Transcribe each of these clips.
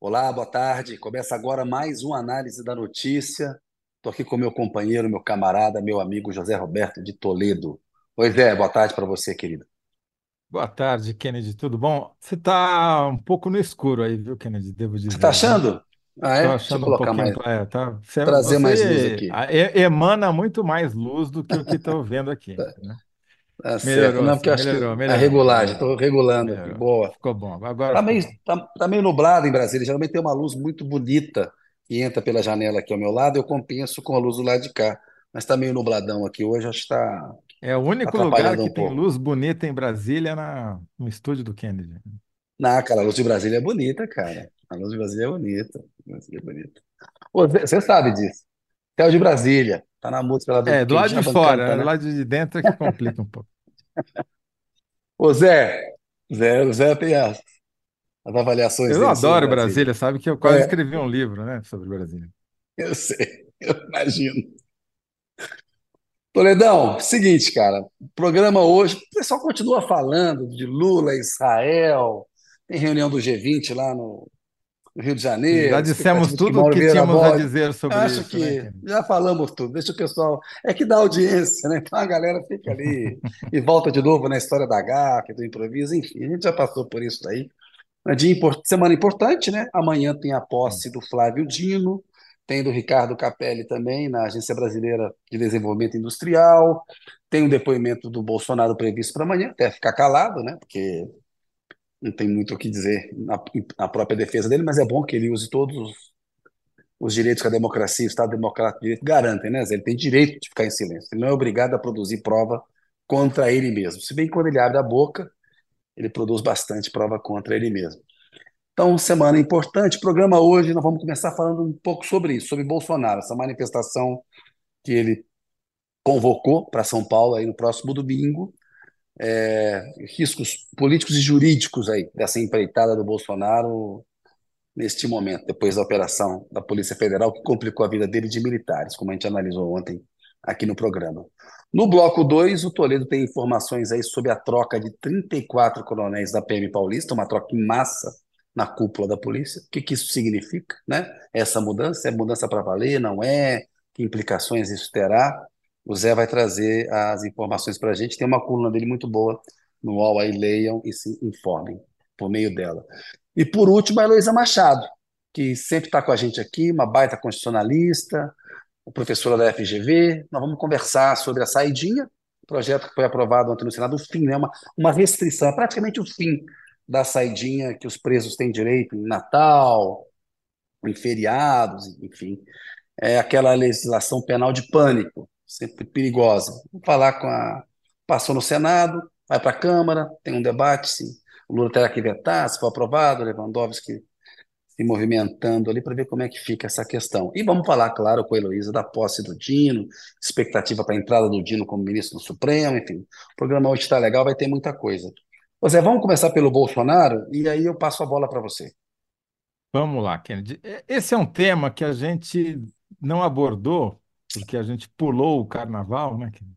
Olá, boa tarde. Começa agora mais uma análise da notícia. Estou aqui com meu companheiro, meu camarada, meu amigo José Roberto de Toledo. Oi, Zé, boa tarde para você, querido. Boa tarde, Kennedy. Tudo bom? Você está um pouco no escuro aí, viu, Kennedy? Devo Você está dizer, viu? achando? Ah, é? Estou Deixa eu achando um colocar pouquinho. mais, É, tá? Você, trazer mais luz você aqui. emana muito mais luz do que o que estou vendo aqui, né? Tá certo. Melhorou Não, porque que melhorou, a melhorou, regulagem, melhorou, estou regulando melhorou. Boa. Ficou bom, agora Tá meio, tá, tá meio nublado em Brasília. Geralmente tem uma luz muito bonita que entra pela janela aqui ao meu lado. Eu compenso com a luz do lado de cá. Mas está meio nubladão aqui hoje. Acho que está É o único lugar que um tem luz bonita em Brasília, na, no estúdio do Kennedy. Não, cara, a luz de Brasília é bonita, cara. A luz de Brasília é bonita. Brasília é bonita. Ô, Zé, Você sabe disso. Céu de Brasília. Tá na música lá do É, do lado de Djavan fora, né? Do lado de dentro é que complica um pouco. Ô, Zé. Zé, Zé tem as, as avaliações Eu adoro Brasília. Brasília, sabe que eu quase É, escrevi um livro, né, sobre Brasília. eu sei. Eu imagino. Toledão, seguinte, cara, o programa hoje, o pessoal continua falando de Lula, Israel, tem reunião do G20 lá no, Rio de Já Janeiro, dissemos de que tudo o que tínhamos a dizer Eu sobre acho isso, né, que Kennedy? já falamos tudo, deixa o pessoal. É que dá audiência, né? Então a galera fica ali e volta de novo na história da GAF, do improviso, enfim, a gente já passou por isso daí. É dia impor- semana importante, né? Amanhã tem a posse do Flávio Dino, tem do Ricardo Capelli também, na Agência Brasileira de Desenvolvimento Industrial, tem um depoimento do Bolsonaro previsto para amanhã, até ficar calado, né? Porque não tem muito o que dizer na, na própria defesa dele, mas é bom que ele use todos os, os direitos que a democracia, o Estado Democrático de Direito garantem, né? Ele tem direito de ficar em silêncio, ele não é obrigado a produzir prova contra ele mesmo. Se bem que quando ele abre a boca, ele produz bastante prova contra ele mesmo. Então, semana importante. Programa hoje, nós vamos começar falando um pouco sobre isso, sobre Bolsonaro, essa manifestação que ele convocou para São Paulo aí no próximo domingo, é, riscos políticos e jurídicos aí dessa empreitada do Bolsonaro neste momento, depois da operação da Polícia Federal que complicou a vida dele de militares, como a gente analisou ontem aqui no programa. No bloco 2, o Toledo tem informações aí sobre a troca de 34 coronéis da PM Paulista, uma troca em massa na cúpula da polícia. O que, que isso significa, né? Essa mudança é mudança para valer, não é? Que implicações isso terá? O Zé vai trazer as informações para a gente. Tem uma coluna dele muito boa no UOL aí, leiam e se informem por meio dela. E por último, a Heloísa Machado, que sempre está com a gente aqui, uma baita constitucionalista, professora da FGV. Nós vamos conversar sobre a saidinha, projeto que foi aprovado ontem no Senado, o fim, né? uma, uma restrição, é praticamente o fim da saidinha que os presos têm direito em Natal, em feriados, enfim. É aquela legislação penal de pânico, sempre perigosa. Vamos falar com a. Passou no Senado, vai para a Câmara, tem um debate, sim. O Lula terá que vetar, se for aprovado, Lewandowski se movimentando ali para ver como é que fica essa questão. E vamos falar, claro, com a Heloísa da posse do Dino, expectativa para a entrada do Dino como ministro do Supremo, enfim. O programa hoje está legal, vai ter muita coisa. Zé, vamos começar pelo Bolsonaro e aí eu passo a bola para você. Vamos lá, Kennedy. Esse é um tema que a gente não abordou, porque a gente pulou o carnaval, né, Kennedy?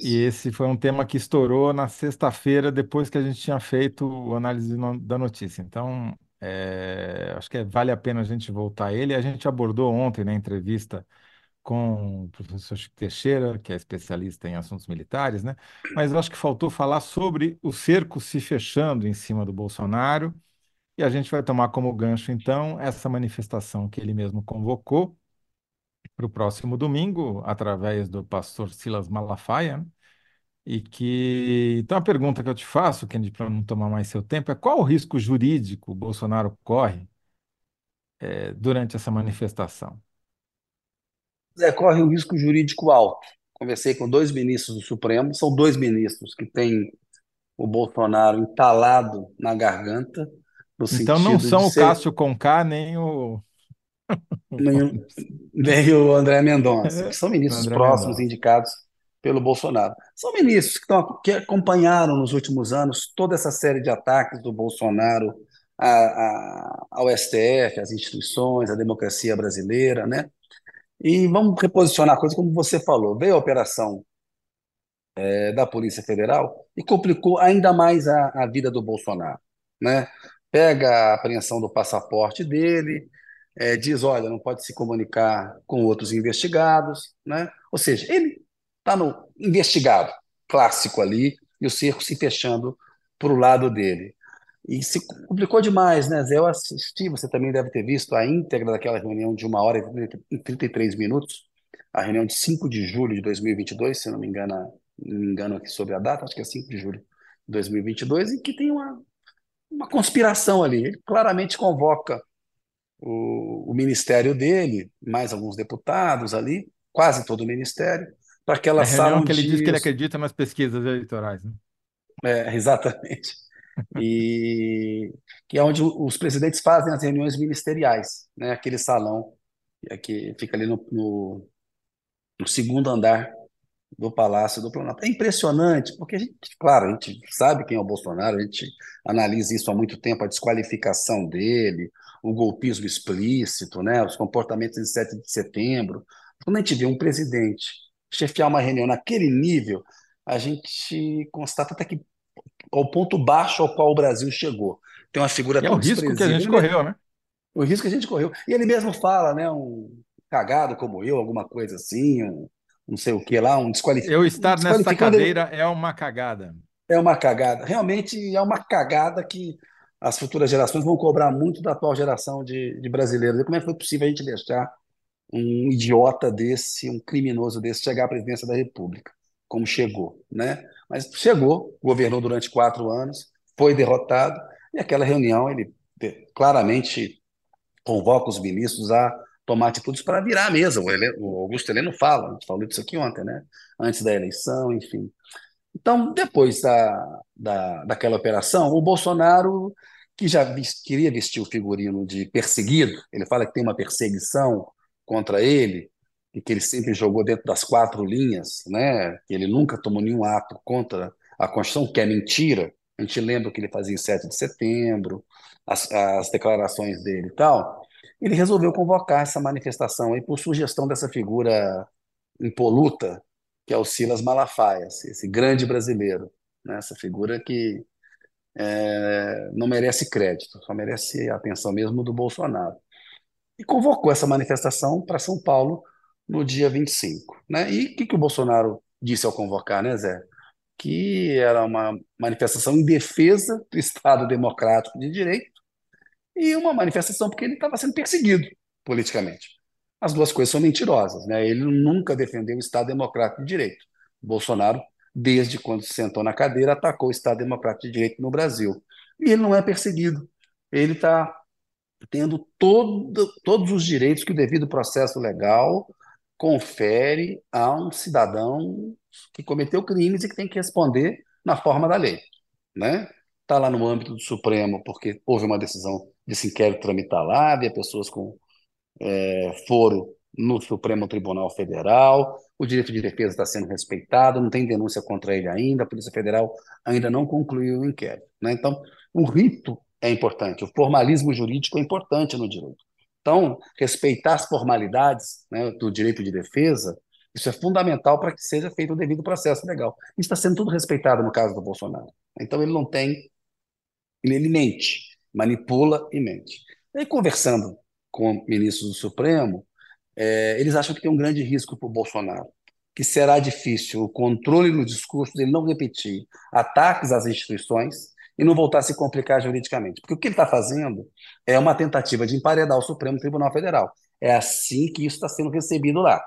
E Isso. esse foi um tema que estourou na sexta-feira, depois que a gente tinha feito a análise da notícia. Então, é, acho que é- vale a pena a gente voltar a ele. A gente abordou ontem na entrevista com o professor Chico Teixeira, que é especialista em assuntos militares, né? Mas acho que faltou falar sobre o cerco se fechando em cima do Bolsonaro. E a gente vai tomar como gancho, então, essa manifestação que ele mesmo convocou para o próximo domingo, através do pastor Silas Malafaia? E que. Então, a pergunta que eu te faço, Kennedy, para não tomar mais seu tempo, é qual o risco jurídico o Bolsonaro corre, eh, durante essa manifestação? Zé, corre um risco jurídico alto. Conversei com dois ministros do Supremo, são dois ministros que têm o Bolsonaro entalado na garganta, no Então, não são o ser Cássio Conká nem o nem, o André Mendonça, que são ministros André próximos Mendonça. indicados pelo Bolsonaro. São ministros que, estão, que acompanharam nos últimos anos toda essa série de ataques do Bolsonaro a, a, ao STF, às instituições, à democracia brasileira, né? E vamos reposicionar a coisa como você falou. Veio a operação é, da Polícia Federal e complicou ainda mais a, a vida do Bolsonaro, né? pega a apreensão do passaporte dele, é, diz, olha, não pode se comunicar com outros investigados, né? Ou seja, ele está no investigado clássico ali e o cerco se fechando para o lado dele. E se complicou demais, né, Zé? Eu assisti, você também deve ter visto a íntegra daquela reunião de uma hora e 33 minutos, a reunião de 5 de julho de 2022, se não me engano, não me engano aqui sobre a data, acho que é 5 de julho de 2022, e que tem uma, uma conspiração ali. Ele claramente convoca o, o ministério dele, mais alguns deputados ali, quase todo o ministério, para aquela é sala onde que ele diz que ele acredita nas pesquisas eleitorais, né? É, exatamente. E que é onde os presidentes fazem as reuniões ministeriais, né? Aquele salão que fica ali no, no, no segundo andar do Palácio do Planalto. É impressionante, porque a gente, claro, a gente sabe quem é o Bolsonaro, a gente analisa isso há muito tempo, a desqualificação dele, o golpismo explícito, né, os comportamentos de 7 de setembro. Quando a gente vê um presidente chefiar uma reunião naquele nível, a gente constata até que ao ponto baixo ao qual o Brasil chegou. Tem uma figura e é tão o risco que a gente correu, né? O risco que a gente correu. E ele mesmo fala, né, um cagado como eu, alguma coisa assim, um, não sei o que lá, um desqualificado. Eu estar nessa cadeira é uma cagada. É uma cagada. Realmente é uma cagada que as futuras gerações vão cobrar muito da atual geração de, de brasileiros. E como é que foi possível a gente deixar um idiota desse, um criminoso desse, chegar à presidência da República, como chegou, né? Mas chegou, governou durante quatro anos, foi derrotado, e aquela reunião ele claramente convoca os ministros a tomar atitudes para virar a mesa. O, Augusto Heleno fala, a gente falou disso aqui ontem, né? Antes da eleição, enfim. Então, depois da, da, daquela operação, o Bolsonaro, que já queria vestir o figurino de perseguido, ele fala que tem uma perseguição contra ele, e que ele sempre jogou dentro das quatro linhas, né? que ele nunca tomou nenhum ato contra a Constituição, que é mentira. A gente lembra o que ele fazia em 7 de setembro, as, as declarações dele e tal ele resolveu convocar essa manifestação aí por sugestão dessa figura impoluta, que é o Silas Malafaia, esse grande brasileiro, né? essa figura que é, não merece crédito, só merece a atenção mesmo do Bolsonaro. E convocou essa manifestação para São Paulo no dia 25. Né? E o que, que o Bolsonaro disse ao convocar, né, Zé? Que era uma manifestação em defesa do Estado Democrático de Direito e uma manifestação porque ele estava sendo perseguido politicamente. As duas coisas são mentirosas. Né? Ele nunca defendeu o Estado Democrático de Direito. Bolsonaro, desde quando se sentou na cadeira, atacou o Estado Democrático de Direito no Brasil. E ele não é perseguido. Ele está tendo todo, todos os direitos que o devido processo legal confere a um cidadão que cometeu crimes e que tem que responder na forma da lei. Né? Está lá no âmbito do Supremo, porque houve uma decisão desse inquérito tramitar lá, havia pessoas com é, foro no Supremo Tribunal Federal, o direito de defesa está sendo respeitado, não tem denúncia contra ele ainda, a Polícia Federal ainda não concluiu o inquérito. Né? Então, o rito é importante, o formalismo jurídico é importante no direito. Então, respeitar as formalidades né, do direito de defesa, isso é fundamental para que seja feito o devido processo legal. Isso está sendo tudo respeitado no caso do Bolsonaro. Então, ele não tem, ele mente, manipula e mente. E conversando com ministros do Supremo, é, eles acham que tem um grande risco para o Bolsonaro, que será difícil o controle no discurso dele não repetir ataques às instituições e não voltar a se complicar juridicamente. Porque o que ele está fazendo é uma tentativa de emparedar o Supremo Tribunal Federal. É assim que isso está sendo recebido lá.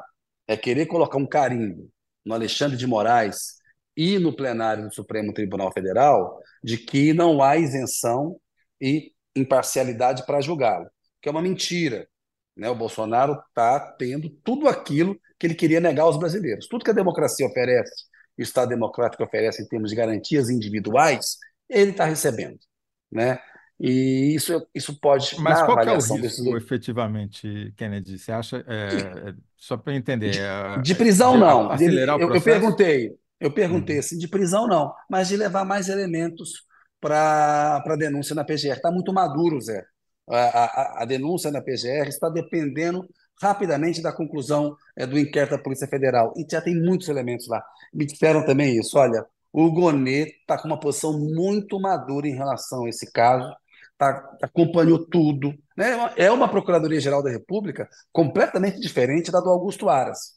É querer colocar um carimbo no Alexandre de Moraes e no plenário do Supremo Tribunal Federal de que não há isenção e imparcialidade para julgá-lo, que é uma mentira. Né? O Bolsonaro está tendo tudo aquilo que ele queria negar aos brasileiros. Tudo que a democracia oferece, o Estado democrático oferece em termos de garantias individuais, ele está recebendo. Né? E isso, isso pode. Mas qual é o risco, desses... efetivamente, Kennedy? Você acha. É, é só para entender. De, é, de prisão, de não. Acelerar eu, o processo? eu perguntei, eu perguntei uhum. assim, de prisão não, mas de levar mais elementos para a denúncia na PGR. Está muito maduro, Zé. A, a, a, denúncia na PGR está dependendo rapidamente da conclusão é, do inquérito da Polícia Federal. E já tem muitos elementos lá. Me disseram também isso. Olha, o Gonê está com uma posição muito madura em relação a esse caso, tá, acompanhou tudo. Né? É uma Procuradoria-Geral da República completamente diferente da do Augusto Aras.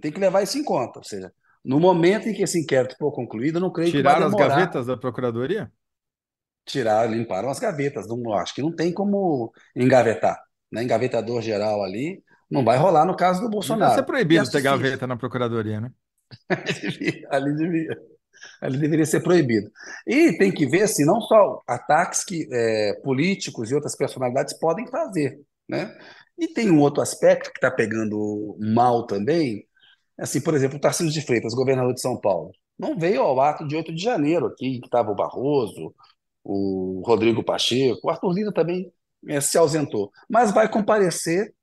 Tem que levar isso em conta. Ou seja, no momento em que esse inquérito for concluído, eu não creio Tiraram que vai demorar. as gavetas da Procuradoria? Tiraram, limparam as gavetas. Não, acho que não tem como engavetar. Né? Engavetador geral ali não vai rolar no caso do Bolsonaro. Devia ser proibido ter gaveta na Procuradoria, né? ali devia. Ali deveria ser proibido. E tem que ver assim, não só ataques que é, políticos e outras personalidades podem fazer. Né? E tem um outro aspecto que está pegando mal também, assim, por exemplo, o Tarcísio de Freitas, governador de São Paulo, não veio ao ato de 8 de janeiro aqui, que estava o Barroso, o Rodrigo Pacheco, o Arthur Lira também é, se ausentou, mas vai comparecer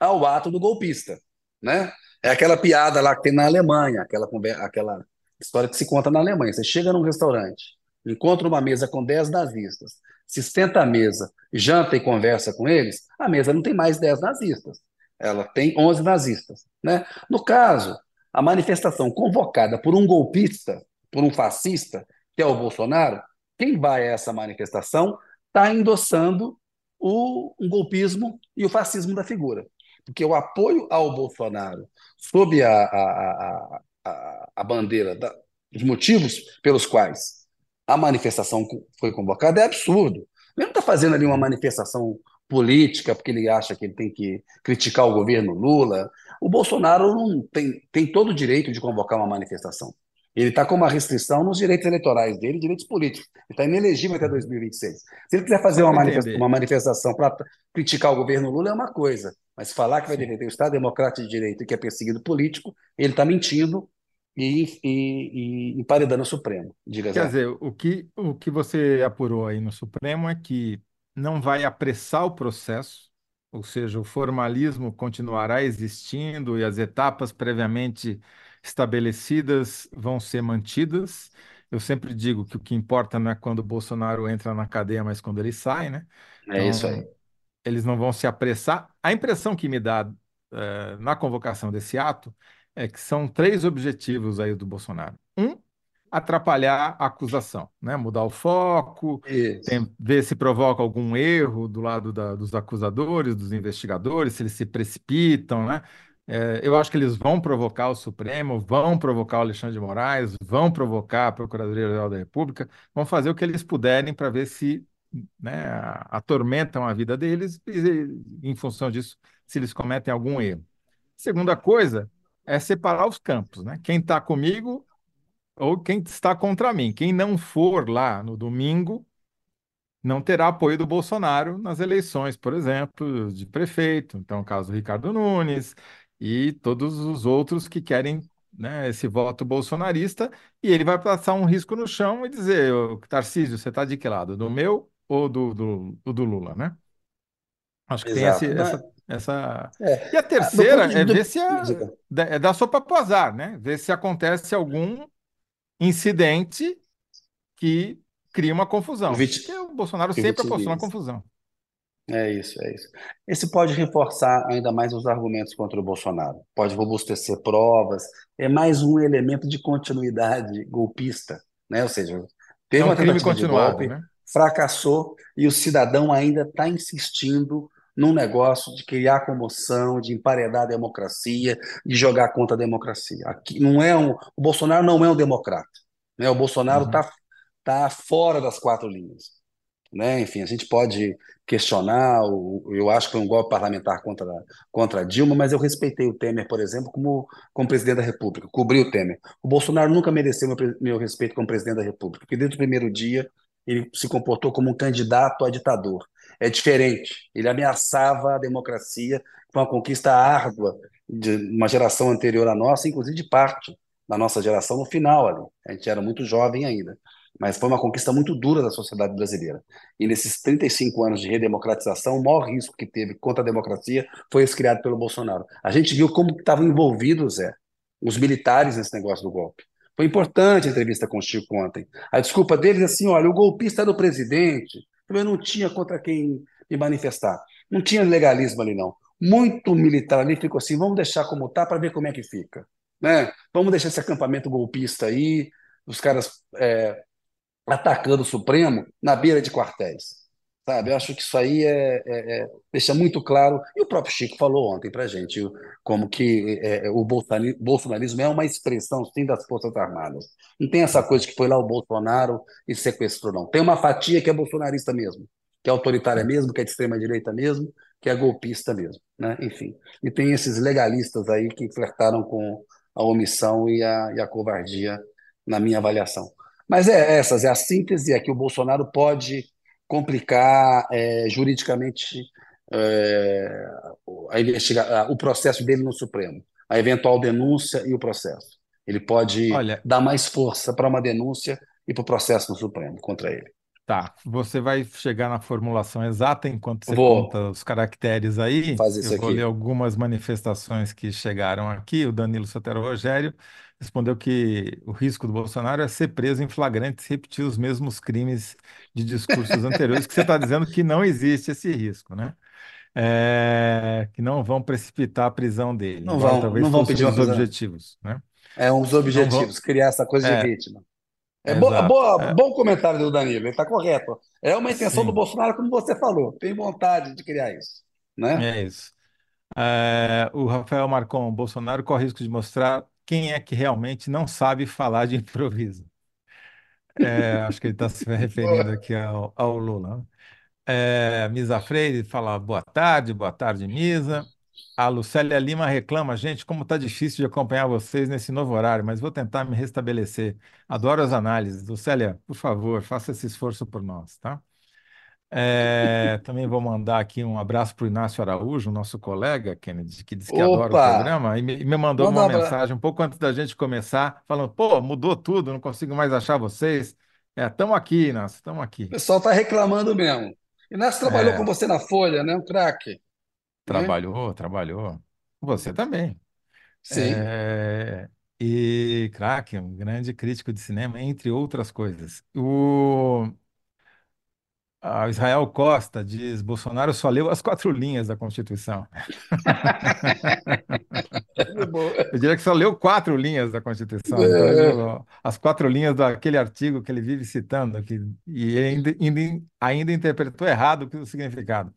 ao ato do golpista, né? É aquela piada lá que tem na Alemanha, aquela, aquela história que se conta na Alemanha. Você chega num restaurante, encontra uma mesa com 10 nazistas, se senta à mesa, janta e conversa com eles, a mesa não tem mais 10 nazistas, ela tem 11 nazistas. Né? No caso, a manifestação convocada por um golpista, por um fascista, que é o Bolsonaro, quem vai a essa manifestação está endossando o golpismo e o fascismo da figura. Porque o apoio ao Bolsonaro sob a, a, a, a bandeira da, dos motivos pelos quais a manifestação foi convocada é absurdo. Ele não está fazendo ali uma manifestação política porque ele acha que ele tem que criticar o governo Lula. O Bolsonaro não tem, tem todo o direito de convocar uma manifestação. Ele está com uma restrição nos direitos eleitorais dele, direitos políticos. Ele está inelegível até 2026. Se ele quiser fazer uma, manifesta uma manifestação para criticar o governo Lula, é uma coisa. Mas falar que vai defender o Estado Democrático de Direito e que é perseguido político, ele está mentindo e, e, e emparedando o Supremo. Diga, Quer dizer, o que, o que você apurou aí no Supremo é que não vai apressar o processo, ou seja, o formalismo continuará existindo e as etapas previamente estabelecidas vão ser mantidas. Eu sempre digo que o que importa não é quando o Bolsonaro entra na cadeia, mas quando ele sai, né? É então, isso aí. Eles não vão se apressar. A impressão que me dá uh, na convocação desse ato é que são três objetivos aí do Bolsonaro. Um, atrapalhar a acusação, né? Mudar o foco, tem, ver se provoca algum erro do lado da, dos acusadores, dos investigadores, se eles se precipitam, né? É, eu acho que eles vão provocar o Supremo, vão provocar o Alexandre de Moraes, vão provocar a Procuradoria-Geral da República, vão fazer o que eles puderem para ver se né, atormentam a vida deles e, em função disso, se eles cometem algum erro. Segunda coisa é separar os campos, né? Quem está comigo ou quem está contra mim. Quem não for lá no domingo não terá apoio do Bolsonaro nas eleições, por exemplo, de prefeito. Então, o caso do Ricardo Nunes, e todos os outros que querem né, esse voto bolsonarista, e ele vai passar um risco no chão e dizer, Tarcísio, você está de que lado? Do meu ou do, do, do Lula, né? Acho que Exato. tem esse, essa, essa... É. E a terceira ah, é ver se a... é dar sopa pro azar, né? Ver se acontece algum incidente que cria uma confusão. Porque o Bolsonaro sempre proporciona confusão. É isso, é isso. Esse pode reforçar ainda mais os argumentos contra o Bolsonaro, pode robustecer provas, é mais um elemento de continuidade golpista, né? Ou seja, teve é um uma crime continuado, de golpe, né? fracassou e o cidadão ainda está insistindo num negócio de criar comoção, de emparedar a democracia, de jogar contra a democracia. Aqui não é um, o Bolsonaro não é um democrata, né? O Bolsonaro está uhum. tá fora das quatro linhas. Né? Enfim, a gente pode questionar, eu acho que foi um golpe parlamentar contra, contra Dilma, mas eu respeitei o Temer, por exemplo, como, como presidente da República, cobri o Temer. O Bolsonaro nunca mereceu meu, meu respeito como presidente da República, porque desde o primeiro dia ele se comportou como um candidato a ditador. É diferente, ele ameaçava a democracia com uma conquista árdua de uma geração anterior à nossa, inclusive de parte da nossa geração no final ali. A gente era muito jovem ainda mas foi uma conquista muito dura da sociedade brasileira. E nesses 35 anos de redemocratização, o maior risco que teve contra a democracia foi esse criado pelo Bolsonaro. A gente viu como estavam envolvidos, Zé, os militares nesse negócio do golpe. Foi importante a entrevista com o Chico ontem. A desculpa deles é assim: olha, o golpista era o presidente, eu não tinha contra quem me manifestar. Não tinha legalismo ali, não. Muito militar ali ficou assim: vamos deixar como está para ver como é que fica. Né? Vamos deixar esse acampamento golpista aí, os caras é, atacando o Supremo na beira de quartéis. Sabe, eu acho que isso aí é, é- é- deixa muito claro, e o próprio Chico falou ontem para gente, como que é, é, o bolsonarismo é uma expressão, sim, das Forças Armadas. Não tem essa coisa que foi lá o Bolsonaro e sequestrou, não. Tem uma fatia que é bolsonarista mesmo, que é autoritária mesmo, que é de extrema-direita mesmo, que é golpista mesmo, né? Enfim. E tem esses legalistas aí que flertaram com a omissão e a, e a covardia, na minha avaliação. Mas é essas, é a síntese, é que o Bolsonaro pode complicar é, juridicamente é, a investiga o processo dele no Supremo, a eventual denúncia e o processo. Ele pode Olha, dar mais força para uma denúncia e para o processo no Supremo contra ele. Tá, você vai chegar na formulação exata enquanto você Vou conta os caracteres aí. fazer Eu isso vou ler aqui. algumas manifestações que chegaram aqui. O Danilo Sotero Rogério respondeu que o risco do Bolsonaro é ser preso em flagrante se repetir os mesmos crimes de discursos anteriores, que você está dizendo que não existe esse risco, né? É, que não vão precipitar a prisão dele, Não vão, talvez não vão pedir prisão. objetivos, né? É um dos Não vão. objetivos, criar essa coisa de É, vítima. É bo exato. boa, É, bom comentário do Danilo, ele está correto. É uma intenção do sim, Bolsonaro, como você falou, tem vontade de criar isso, né? é isso. É, o Rafael Marcon, Bolsonaro corre o risco de mostrar quem é que realmente não sabe falar de improviso. É, acho que ele está se referindo aqui ao, ao Lula. É, Misa Freire fala boa tarde, boa tarde, Misa. A Lucélia Lima reclama, gente, como está difícil de acompanhar vocês nesse novo horário, mas vou tentar me restabelecer. Adoro as análises. Lucélia, por favor, faça esse esforço por nós, tá? É, também vou mandar aqui um abraço para o Inácio Araújo, nosso colega, Kennedy, que disse que adora o Opa! programa e me, e me mandou um uma mensagem um pouco antes da gente começar, falando: pô, mudou tudo, não consigo mais achar vocês. É, estamos aqui, Inácio, estamos O aqui. pessoal está reclamando mesmo. Inácio trabalhou com É, você na Folha, né? Um craque, né? trabalhou, trabalhou. Você também. Sim. É, e craque, um grande crítico de cinema, entre outras coisas. O Israel Costa diz: Bolsonaro só leu as quatro linhas da Constituição. Eu diria que só leu quatro linhas da Constituição. Então, É. as quatro linhas daquele artigo que ele vive citando, que, e ainda, ainda, ainda interpretou errado o significado.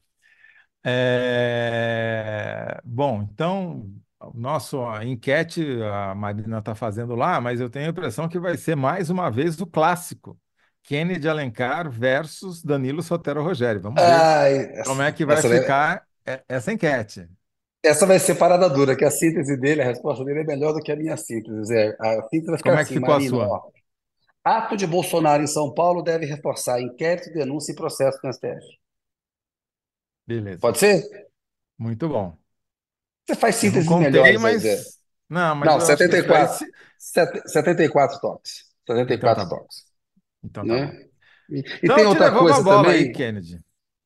É, bom, então, o nosso a enquete a Marina está fazendo lá, mas eu tenho a impressão que vai ser mais uma vez o clássico. Kennedy Alencar versus Danilo Sotero Rogério. Vamos ver Ai, como essa, é que vai ficar essa enquete. essa vai ser parada dura, que a síntese dele, a resposta dele é melhor do que a minha síntese. É, a síntese vai ficar Como é que assim, ficou a Marina, sua? ó. Ato de Bolsonaro em São Paulo deve reforçar inquérito, denúncia e processo no STF. Beleza. Pode ser? Muito bom. Você faz Eu não sínteses contei, melhores aí, Zé. mas. Não, mas Não, eu acho que esse daí. 74. se- Sete- 74 toques. Então tá 74 bom. toques, Então tá bom. né? E, e Então tem te outra a coisa bola aí, também, Kennedy.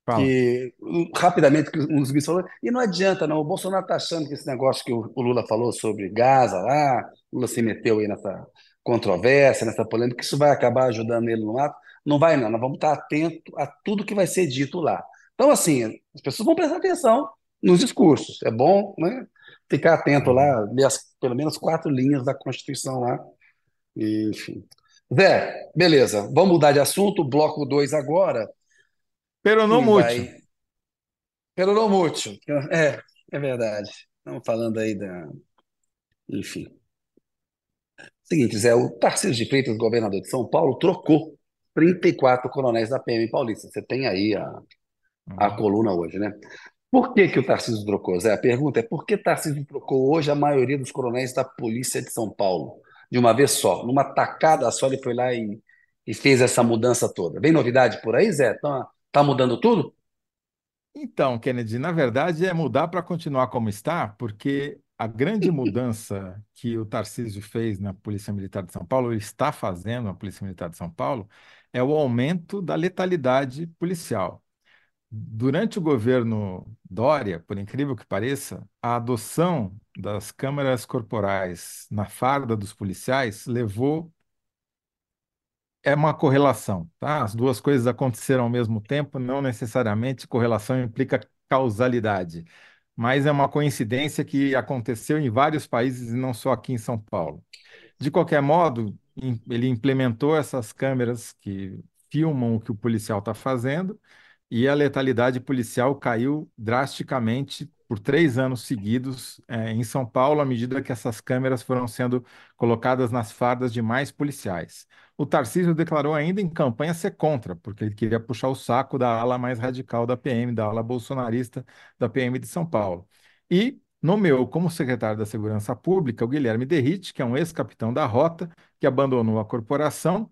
Fala. que um, rapidamente que um dos ministros falou, e não adianta não, o Bolsonaro está achando que esse negócio que o, o Lula falou sobre Gaza lá, o Lula se meteu aí nessa controvérsia, nessa polêmica, que isso vai acabar ajudando ele no ato. Não vai não, nós vamos estar atentos a tudo que vai ser dito lá. Então, assim, as pessoas vão prestar atenção nos discursos, é bom, né? Ficar atento lá, ler as, pelo menos quatro linhas da Constituição lá, e, enfim. Zé, beleza, vamos mudar de assunto, bloco 2 agora, Pero vai não mútil. É, é verdade. Estamos falando aí da. Enfim. Seguinte, Zé, o Tarcísio de Freitas, governador de São Paulo, trocou 34 coronéis da PM Paulista. Você tem aí a, a Uhum. coluna hoje, né? Por que que o Tarcísio trocou, Zé? A pergunta é por que Tarcísio trocou hoje a maioria dos coronéis da Polícia de São Paulo? De uma vez só, numa tacada só, ele foi lá e, e fez essa mudança toda. Vem novidade por aí, Zé? Tá, tá mudando tudo? Então, Kennedy, na verdade é mudar para continuar como está, porque a grande mudança que o Tarcísio fez na Polícia Militar de São Paulo, ele está fazendo na Polícia Militar de São Paulo, é o aumento da letalidade policial. Durante o governo Dória, por incrível que pareça, a adoção das câmeras corporais na farda dos policiais levou é uma correlação, tá? As duas coisas aconteceram ao mesmo tempo, não necessariamente correlação implica causalidade, mas é uma coincidência que aconteceu em vários países e não só aqui em São Paulo. De qualquer modo, ele implementou essas câmeras que filmam o que o policial está fazendo e a letalidade policial caiu drasticamente por três anos seguidos eh, em São Paulo, à medida que essas câmeras foram sendo colocadas nas fardas de mais policiais. O Tarcísio declarou ainda em campanha ser contra, porque ele queria puxar o saco da ala mais radical da PM, da ala bolsonarista da PM de São Paulo. E nomeou como secretário da Segurança Pública o Guilherme Derrite, que é um ex-capitão da Rota, que abandonou a corporação.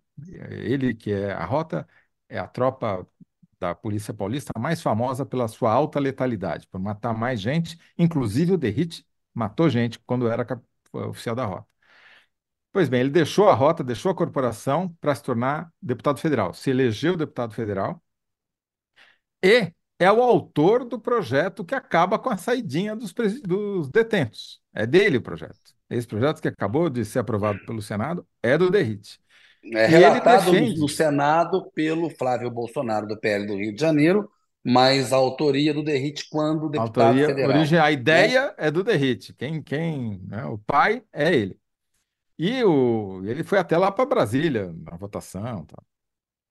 Ele, que é a Rota, é a tropa da Polícia Paulista mais famosa pela sua alta letalidade, por matar mais gente, inclusive o Derrite matou gente quando era oficial da Rota. Pois bem, ele deixou a Rota, deixou a corporação para se tornar deputado federal, se elegeu deputado federal e é o autor do projeto que acaba com a saidinha dos, dos detentos. É dele o projeto. Esse projeto que acabou de ser aprovado pelo Senado é do Derrite. É relatado defende... no Senado pelo Flávio Bolsonaro, do PL do Rio de Janeiro, mas a autoria do Derrite quando deputado autoria, federal. Origem, a ideia é, é do Derrite. Quem, quem, né, o pai é ele. E o, ele foi até lá para Brasília na votação. Tá.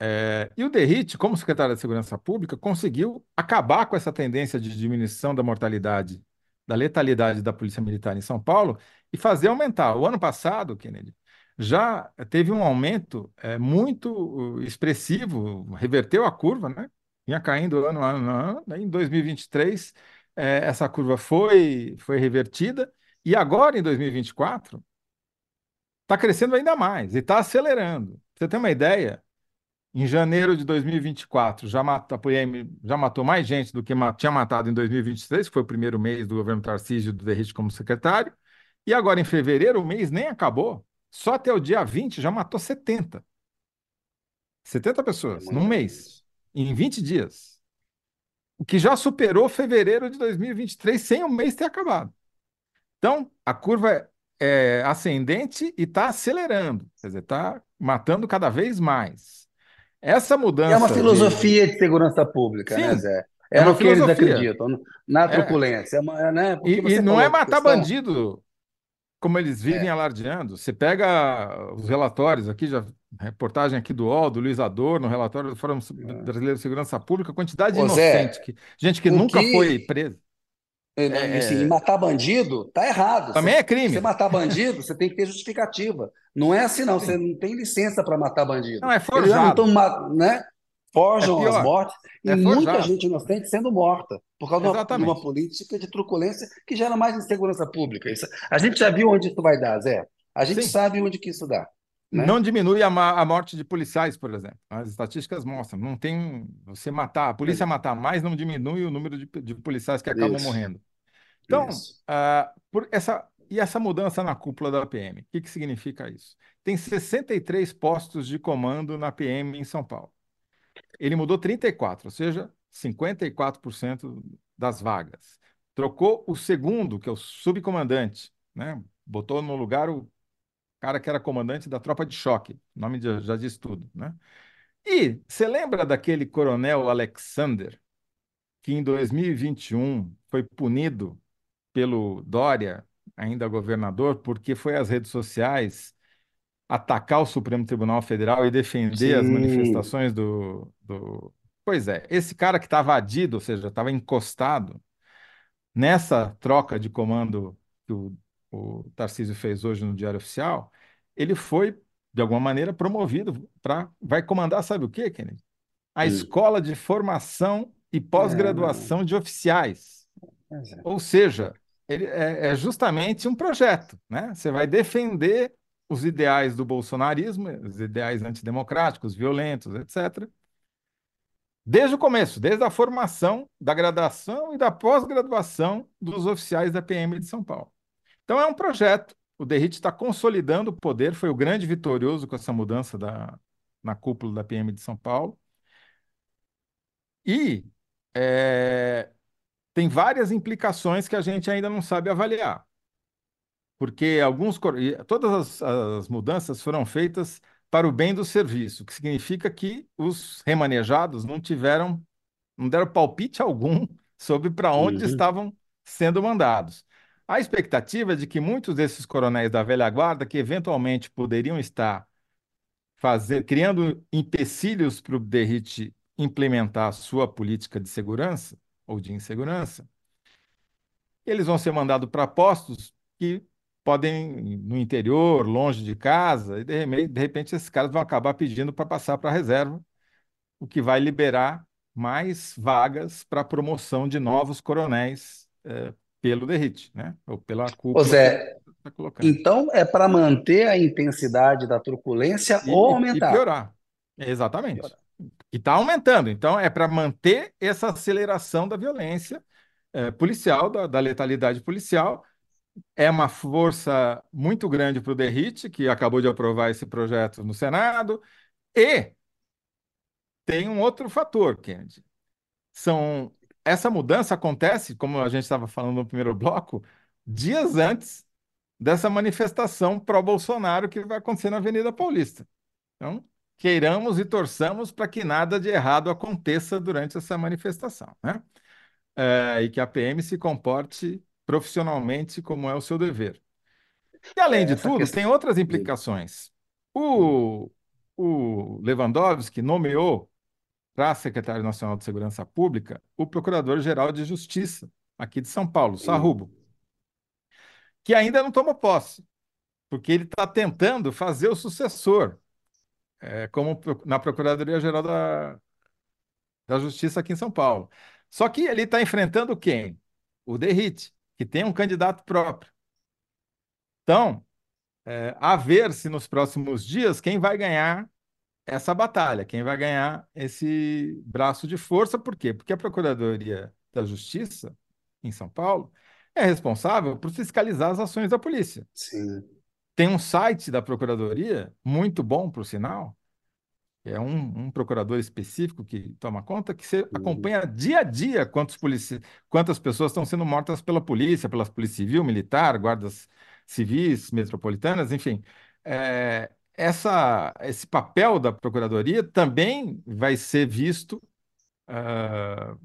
É, e o Derrite, como secretário de Segurança Pública, conseguiu acabar com essa tendência de diminuição da mortalidade, da letalidade da Polícia Militar em São Paulo e fazer aumentar. O ano passado, Kennedy, já teve um aumento é, muito uh, expressivo, reverteu a curva, né? Vinha caindo ano a ano, ano, ano. Em 2023, é, essa curva foi, foi revertida, e agora, em 2024, está crescendo ainda mais e está acelerando. Você tem uma ideia? Em janeiro de 2024, já, matou, a PM já matou mais gente do que tinha matado em 2023, que foi o primeiro mês do governo Tarcísio do Derrite como secretário. E agora, em fevereiro, o mês nem acabou. Só até o dia 20 já matou 70. 70 pessoas, num mês, em 20 dias. O que já superou fevereiro de 2023 sem o mês ter acabado. Então, a curva é ascendente e está acelerando, quer dizer, está matando cada vez mais. Essa mudança. É uma filosofia de, de segurança pública, né, Sim, né, Zé? É, é no que filosofia. eles acreditam, na é. truculência. É. Né? E, e não é matar questão... bandido como eles vivem é. alardeando. Você pega os relatórios aqui, já reportagem aqui do UOL, do Luiz Ador, no relatório do Fórum é. Brasileiro de Segurança Pública, quantidade de inocente, que, gente que nunca que... foi presa. É, é... Assim, matar bandido tá errado. Também você, é crime. Você matar bandido, você tem que ter justificativa. Não é assim, não. Você não tem licença para matar bandido. Não, é forjado. Eles não estão, né? Forjam é as mortes e é muita gente inocente sendo morta por causa de uma, política de truculência que gera mais insegurança pública. Isso, a gente já viu onde isso vai dar, Zé. A gente Sim. sabe onde que isso dá. Né? Não diminui a, a, morte de policiais, por exemplo. As estatísticas mostram. Não tem você matar, a polícia matar mais não diminui o número de, de policiais que acabam isso. morrendo. Então, uh, por essa e essa mudança na cúpula da PM, o que, que significa isso? Tem 63 postos de comando na PM em São Paulo ele mudou 34, ou seja, 54% das vagas. Trocou o segundo, que é o subcomandante, né? Botou no lugar o cara que era comandante da tropa de choque. O nome já, diz tudo, né? E você lembra daquele coronel Alexander, que em 2021 foi punido pelo Dória, ainda governador, porque foi às redes sociais atacar o Supremo Tribunal Federal e defender Sim. as manifestações do, do. Pois é, esse cara que estava adido, ou seja, estava encostado nessa troca de comando que o, o Tarcísio fez hoje no Diário Oficial, ele foi, de alguma maneira, promovido para. Vai comandar, sabe o quê, Kennedy? A Escola de Formação e Pós-Graduação é, de Oficiais. É. Ou seja, ele é, é justamente um projeto, né? Você vai defender os ideais do bolsonarismo, os ideais antidemocráticos, violentos, etc. Desde o começo, desde a formação da graduação e da pós-graduação dos oficiais da PM de São Paulo. Então é um projeto. O Derrite está consolidando o poder, foi o grande vitorioso com essa mudança da, na cúpula da PM de São Paulo. E é, tem várias implicações que a gente ainda não sabe avaliar porque alguns, todas as, as mudanças foram feitas para o bem do serviço, o que significa que os remanejados não tiveram, não deram palpite algum sobre para onde uhum. estavam sendo mandados. A expectativa é de que muitos desses coronéis da velha guarda, que eventualmente poderiam estar fazer, criando empecilhos para o Derrite implementar a sua política de segurança ou de insegurança, eles vão ser mandados para postos que podem no interior, longe de casa, e de repente, esses caras vão acabar pedindo para passar para a reserva, o que vai liberar mais vagas para a promoção de novos coronéis é, pelo DERIT, né? Ou pela. Ô Zé, tá então é para manter a intensidade da truculência e, ou aumentar? E piorar. Exatamente. Piorar. E está aumentando. Então é para manter essa aceleração da violência é, policial, da, da letalidade policial, é uma força muito grande para o DERIT, que acabou de aprovar esse projeto no Senado, e tem um outro fator, Kennedy. São, essa mudança acontece, como a gente estava falando no primeiro bloco, dias antes dessa manifestação pró-Bolsonaro que vai acontecer na Avenida Paulista. Então, queiramos e torçamos para que nada de errado aconteça durante essa manifestação, né? É, e que a PM se comporte profissionalmente como é o seu dever. E além é, de tudo, questão... tem outras implicações. O, o Lewandowski nomeou para secretário nacional de Segurança Pública o Procurador-Geral de Justiça aqui de São Paulo, Sarrubo, que ainda não tomou posse, porque ele está tentando fazer o sucessor, é, como na Procuradoria-Geral da, da Justiça aqui em São Paulo. Só que ele está enfrentando quem? O Derrite, que tem um candidato próprio. Então, é, a ver se nos próximos dias quem vai ganhar essa batalha, quem vai ganhar esse braço de força. Por quê? Porque a Procuradoria da Justiça, em São Paulo, é responsável por fiscalizar as ações da polícia. Sim. Tem um site da Procuradoria, muito bom, por sinal, é um, um, procurador específico que toma conta, que você acompanha dia a dia quantos quantas pessoas estão sendo mortas pela polícia, pela polícia civil, militar, guardas civis, metropolitanas, enfim. É, essa, esse papel da Procuradoria também vai ser visto. Uh,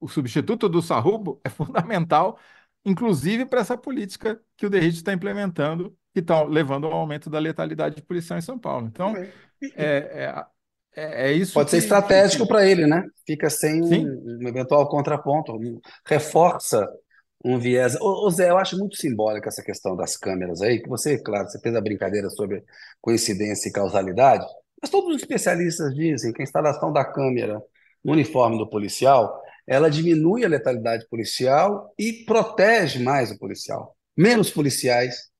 o substituto do Sarrubo é fundamental, inclusive para essa política que o Derrite está implementando, que está levando ao aumento da letalidade policial em São Paulo. Então, é, é, é, é isso. Pode que, ser estratégico que... para ele, né? Fica sem um, um, eventual contraponto, reforça um viés. Ô, ô, Zé, eu acho muito simbólica essa questão das câmeras aí, que você, claro, você fez a brincadeira sobre coincidência e causalidade, mas todos os especialistas dizem que a instalação da câmera no uniforme do policial, ela diminui a letalidade policial e protege mais o policial. Menos policiais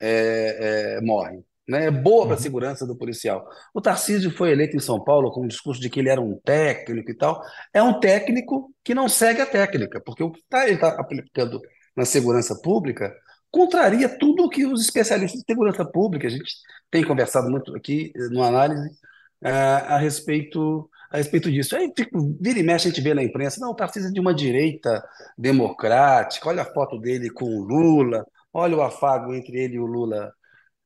é, é, morrem né? é boa para a uhum. segurança do policial. O Tarcísio foi eleito em São Paulo com o discurso de que ele era um técnico e tal. É um técnico que não segue a técnica, porque o que tá, ele está aplicando na segurança pública contraria tudo o que os especialistas de segurança pública, a gente tem conversado muito aqui no análise a, é, a respeito a respeito disso. Aí, tipo, vira e mexe, a gente vê na imprensa, não, o Tarcísio é de uma direita democrática, olha a foto dele com o Lula, olha o afago entre ele e o Lula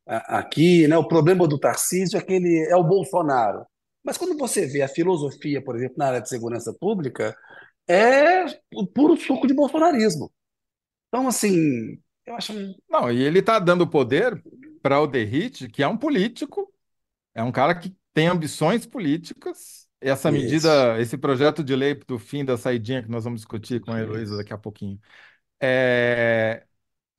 aqui, né? O problema do Tarcísio é que ele é o Bolsonaro. Mas quando você vê a filosofia, por exemplo, na área de segurança pública, é o puro suco de bolsonarismo. Então, assim, eu acho. Não, e ele está dando poder para o Derrite, que é um político, é um cara que tem ambições políticas. Essa Isso. medida, esse projeto de lei do fim da saidinha que nós vamos discutir com a Heloísa daqui a pouquinho, é,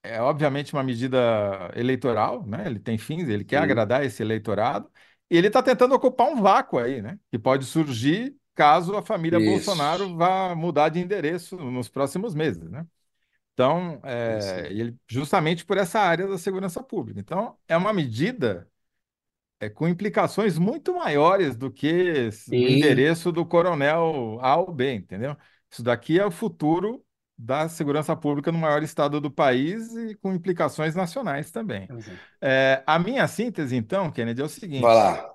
é obviamente uma medida eleitoral, né? Ele tem fins, ele quer Sim. agradar esse eleitorado, e ele está tentando ocupar um vácuo aí, né? Que pode surgir caso a família Isso. Bolsonaro vá mudar de endereço nos próximos meses, né? Então, é, ele, justamente por essa área da segurança pública. Então, é uma medida é, com implicações muito maiores do que Sim. o endereço do coronel A ou B, entendeu? Isso daqui é o futuro da segurança pública no maior estado do país e com implicações nacionais também. É, a minha síntese, então, Kennedy, é o seguinte: Vai lá.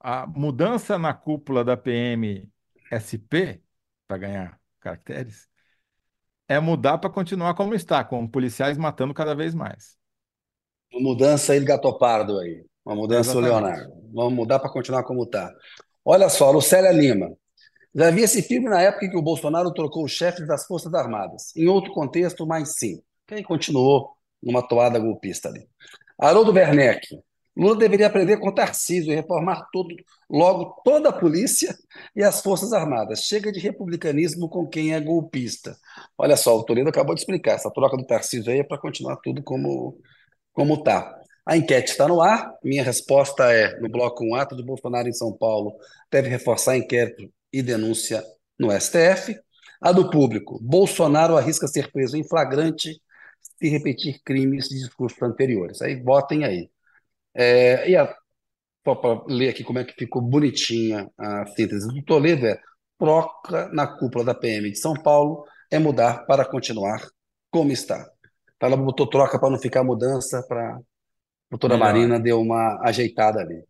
a mudança na cúpula da PM-SP, para ganhar caracteres, é mudar para continuar como está, com policiais matando cada vez mais. Uma mudança aí, gato pardo aí. Uma mudança, Leonardo. Vamos mudar para continuar como está. Olha só, Lucélia Lima. Já vi esse filme na época em que o Bolsonaro trocou o chefe das Forças Armadas. Em outro contexto, mas sim. Quem continuou numa toada golpista ali. Haroldo Werneck. Lula deveria aprender com Tarcísio e reformar todo, logo toda a polícia e as Forças Armadas. Chega de republicanismo com quem é golpista. Olha só, o Toledo acabou de explicar. Essa troca do Tarcísio aí é para continuar tudo como como está. A enquete está no ar. Minha resposta é: no bloco 1, ato de Bolsonaro em São Paulo deve reforçar inquérito e denúncia no STF. A do público: Bolsonaro arrisca ser preso em flagrante se repetir crimes de discursos anteriores. Aí votem aí. É, e a, só para ler aqui como é que ficou bonitinha a síntese do Toledo, é troca na cúpula da PM de São Paulo é mudar para continuar como está. Então ela botou troca para não ficar mudança, para a doutora Melhor. Marina deu uma ajeitada ali.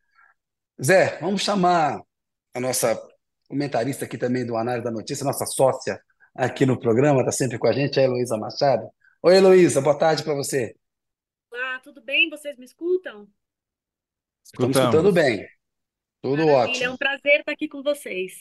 Zé, vamos chamar a nossa comentarista aqui também do Análise da Notícia, nossa sócia aqui no programa, está sempre com a gente, a Heloísa Machado. Oi, Heloísa, boa tarde para você. Olá, tudo bem? Vocês me escutam? Estamos escutando Escutamos. bem, tudo Maravilha, é um ótimo. prazer estar aqui com vocês.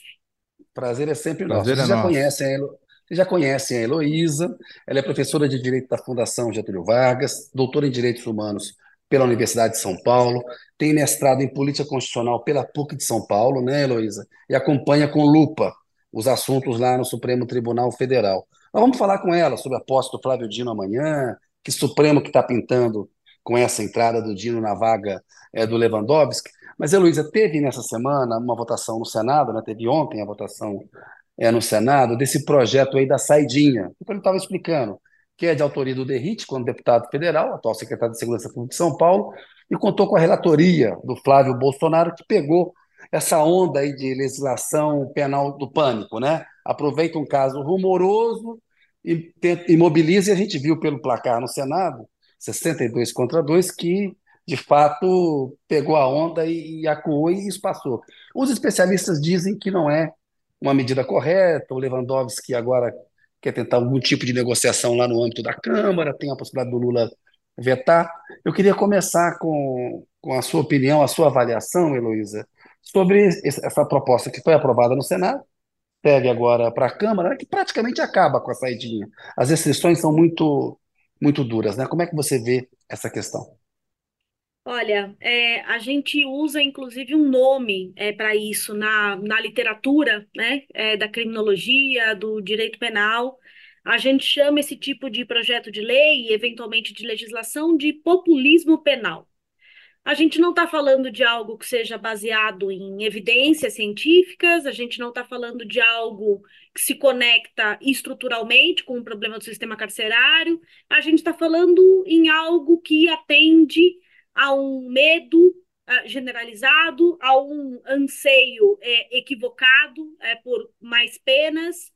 Prazer é sempre nosso. Prazer é Vocês já nosso. conhecem a Helo... Vocês já conhecem a Heloísa, ela é professora de Direito da Fundação Getúlio Vargas, doutora em Direitos Humanos pela Universidade de São Paulo, tem mestrado em Política Constitucional pela PUC de São Paulo, né, Heloísa? E acompanha com lupa os assuntos lá no Supremo Tribunal Federal. Nós vamos falar com ela sobre a posse do Flávio Dino amanhã, que Supremo que está pintando com essa entrada do Dino na vaga é, do Lewandowski. Mas, Heloísa, teve nessa semana uma votação no Senado, né? teve ontem a votação é, no Senado, desse projeto aí da saidinha, que ele estava explicando, que é de autoria do Derrite, quando deputado federal, atual secretário de Segurança Pública de São Paulo, e contou com a relatoria do Flávio Bolsonaro, que pegou essa onda aí de legislação penal do pânico, né? Aproveita um caso rumoroso e imobiliza, e a gente viu pelo placar no Senado, 62 contra 2, que de fato pegou a onda e, e acuou e isso passou. Os especialistas dizem que não é uma medida correta, o Lewandowski agora quer tentar algum tipo de negociação lá no âmbito da Câmara, tem a possibilidade do Lula vetar. Eu queria começar com, com a sua opinião, a sua avaliação, Heloísa, sobre essa proposta que foi aprovada no Senado, segue agora para a Câmara, que praticamente acaba com a saidinha. As restrições são muito, muito duras, né? Como é que você vê essa questão? Olha, é, a gente usa inclusive um nome é, para isso na, na literatura, né, é, da criminologia, do direito penal. A gente chama esse tipo de projeto de lei e, eventualmente, de legislação de populismo penal. A gente não está falando de algo que seja baseado em evidências científicas, a gente não está falando de algo que se conecta estruturalmente com o problema do sistema carcerário, a gente está falando em algo que atende a um medo uh, generalizado, a um anseio é, equivocado é, por mais penas,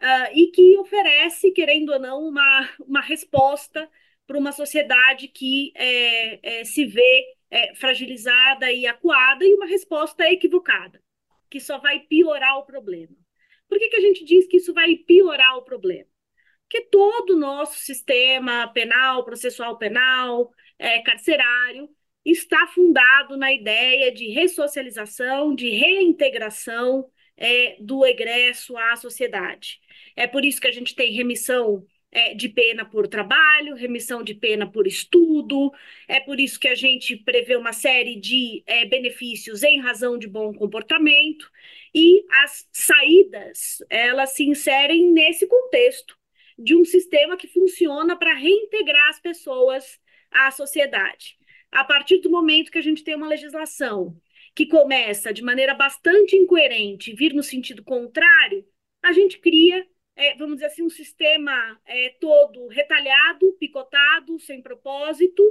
uh, e que oferece, querendo ou não, uma, uma resposta para uma sociedade que é, é se vê é, fragilizada e acuada, e uma resposta equivocada, que só vai piorar o problema. Por que, que a gente diz que isso vai piorar o problema? Porque todo o nosso sistema penal, processual penal, é, carcerário, está fundado na ideia de ressocialização, de reintegração é, do egresso à sociedade. É por isso que a gente tem remissão é, de pena por trabalho, remissão de pena por estudo, é por isso que a gente prevê uma série de é, benefícios em razão de bom comportamento, e as saídas, elas se inserem nesse contexto de um sistema que funciona para reintegrar as pessoas à sociedade. A partir do momento que a gente tem uma legislação que começa de maneira bastante incoerente vir no sentido contrário, a gente cria é, vamos dizer assim, um sistema é, todo retalhado, picotado, sem propósito,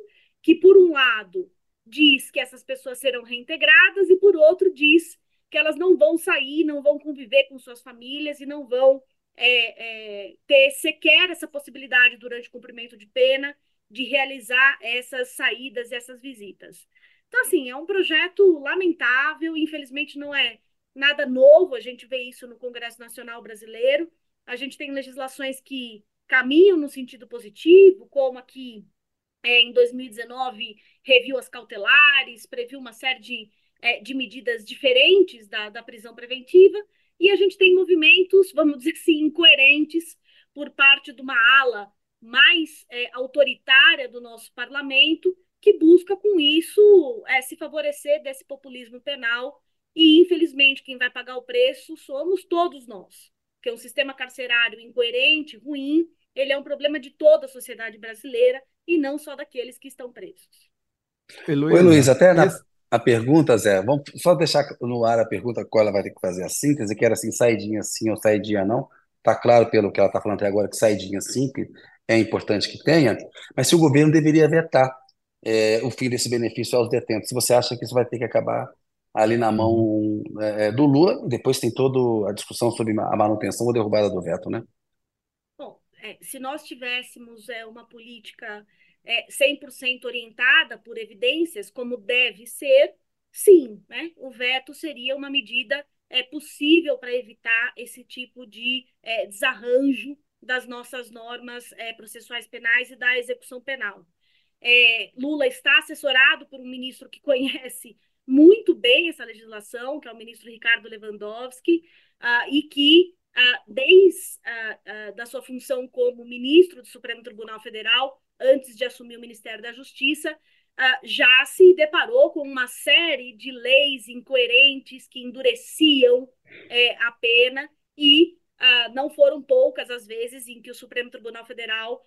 que, por um lado, diz que essas pessoas serão reintegradas e, por outro, diz que elas não vão sair, não vão conviver com suas famílias e não vão é, é ter sequer essa possibilidade, durante o cumprimento de pena, de realizar essas saídas, essas visitas. Então, assim, é um projeto lamentável, infelizmente não é nada novo, a gente vê isso no Congresso Nacional Brasileiro, a gente tem legislações que caminham no sentido positivo, como aqui é, em 2019 reviu as cautelares, previu uma série de, é, de medidas diferentes da, da prisão preventiva, e a gente tem movimentos, vamos dizer assim, incoerentes por parte de uma ala mais é, autoritária do nosso parlamento, que busca com isso é, se favorecer desse populismo penal e, infelizmente, quem vai pagar o preço somos todos nós, porque um sistema carcerário incoerente, ruim, ele é um problema de toda a sociedade brasileira e não só daqueles que estão presos. Oi, Luiz, até na, a pergunta, Zé, vamos só deixar no ar a pergunta qual ela vai ter que fazer a síntese, que era assim, saidinha sim ou saidinha não. Está claro pelo que ela está falando até agora que saidinha sim, que é importante que tenha, mas se o governo deveria vetar é, o fim desse benefício aos detentos. Se você acha que isso vai ter que acabar ali na mão uhum. é, do Lula, depois tem toda a discussão sobre a manutenção ou derrubada do veto, né? Bom, é, se nós tivéssemos é, uma política é, 100% orientada por evidências, como deve ser, sim, né? o veto seria uma medida é, possível para evitar esse tipo de é, desarranjo das nossas normas é, processuais penais e da execução penal. É, Lula está assessorado por um ministro que conhece muito bem essa legislação, que é o ministro Ricardo Lewandowski, uh, e que, uh, desde uh, da sua função como ministro do Supremo Tribunal Federal, antes de assumir o Ministério da Justiça, já se deparou com uma série de leis incoerentes que endureciam é, a pena e não foram poucas as vezes em que o Supremo Tribunal Federal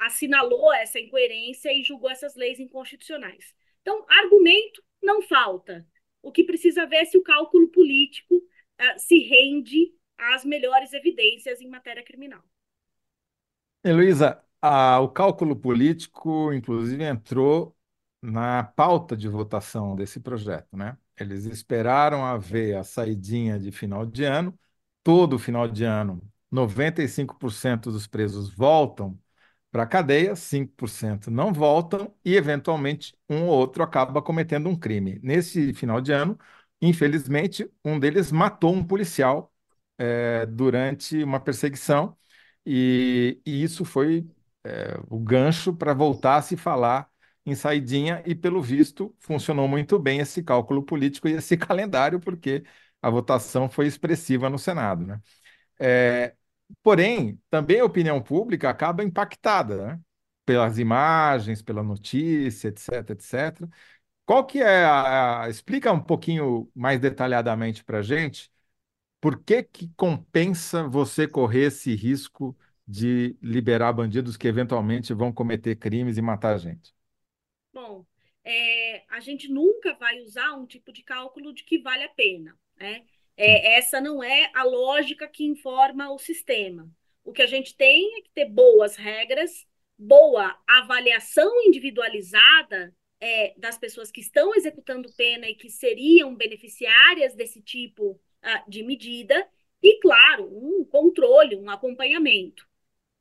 assinalou essa incoerência e julgou essas leis inconstitucionais. Então, argumento não falta. O que precisa ver é se o cálculo político uh, se rende às melhores evidências em matéria criminal. Heloísa, o cálculo político, inclusive, entrou na pauta de votação desse projeto, né? Eles esperaram haver a saidinha de final de ano. Todo final de ano, 95% dos presos voltam para a cadeia, 5% não voltam e, eventualmente, um ou outro acaba cometendo um crime. Nesse final de ano, infelizmente, um deles matou um policial é, durante uma perseguição e, e isso foi é, o gancho para voltar a se falar em saidinha e, pelo visto, funcionou muito bem esse cálculo político e esse calendário, porque a votação foi expressiva no Senado. Né? É, Porém, também a opinião pública acaba impactada, né? Pelas imagens, pela notícia, etc, etc. Qual que é a, a explica um pouquinho mais detalhadamente para a gente por que que compensa você correr esse risco de liberar bandidos que eventualmente vão cometer crimes e matar gente? Bom, é, a gente nunca vai usar um tipo de cálculo de que vale a pena, né? É, essa não é a lógica que informa o sistema. O que a gente tem é que ter boas regras, boa avaliação individualizada é, das pessoas que estão executando pena e que seriam beneficiárias desse tipo uh, de medida, e, claro, um controle, um acompanhamento.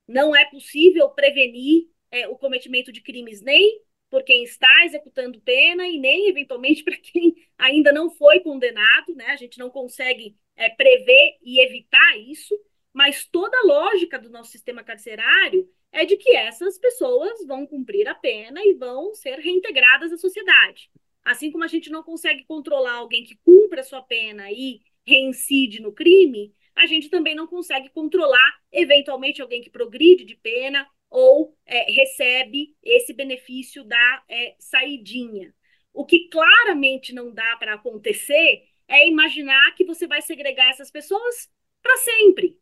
Não é possível prevenir é, o cometimento de crimes nem por quem está executando pena e nem, eventualmente, para quem ainda não foi condenado, né? A gente não consegue é, prever e evitar isso, mas toda a lógica do nosso sistema carcerário é de que essas pessoas vão cumprir a pena e vão ser reintegradas à sociedade. Assim como a gente não consegue controlar alguém que cumpre a sua pena e reincide no crime, a gente também não consegue controlar, eventualmente, alguém que progride de pena ou é, recebe esse benefício da é, saidinha. O que claramente não dá para acontecer é imaginar que você vai segregar essas pessoas para sempre.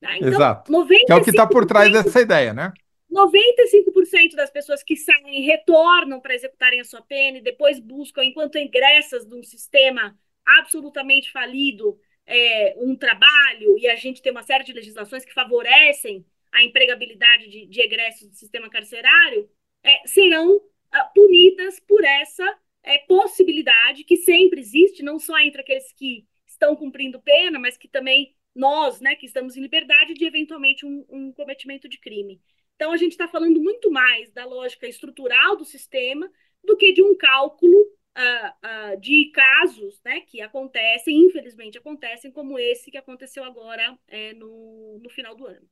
Tá? Então, Exato. Que é o que está por trás dessa ideia, né? 95% das pessoas que saem retornam para executarem a sua pena e depois buscam, enquanto ingressas de um sistema absolutamente falido, é, um trabalho, e a gente tem uma série de legislações que favorecem a empregabilidade de, de egressos do sistema carcerário, é, serão ah, punidas por essa é, possibilidade que sempre existe, não só entre aqueles que estão cumprindo pena, mas que também nós, né, que estamos em liberdade, de eventualmente um, um cometimento de crime. Então, a gente está falando muito mais da lógica estrutural do sistema do que de um cálculo uh, uh, de casos né, que acontecem, infelizmente acontecem, como esse que aconteceu agora é, no, no final do ano.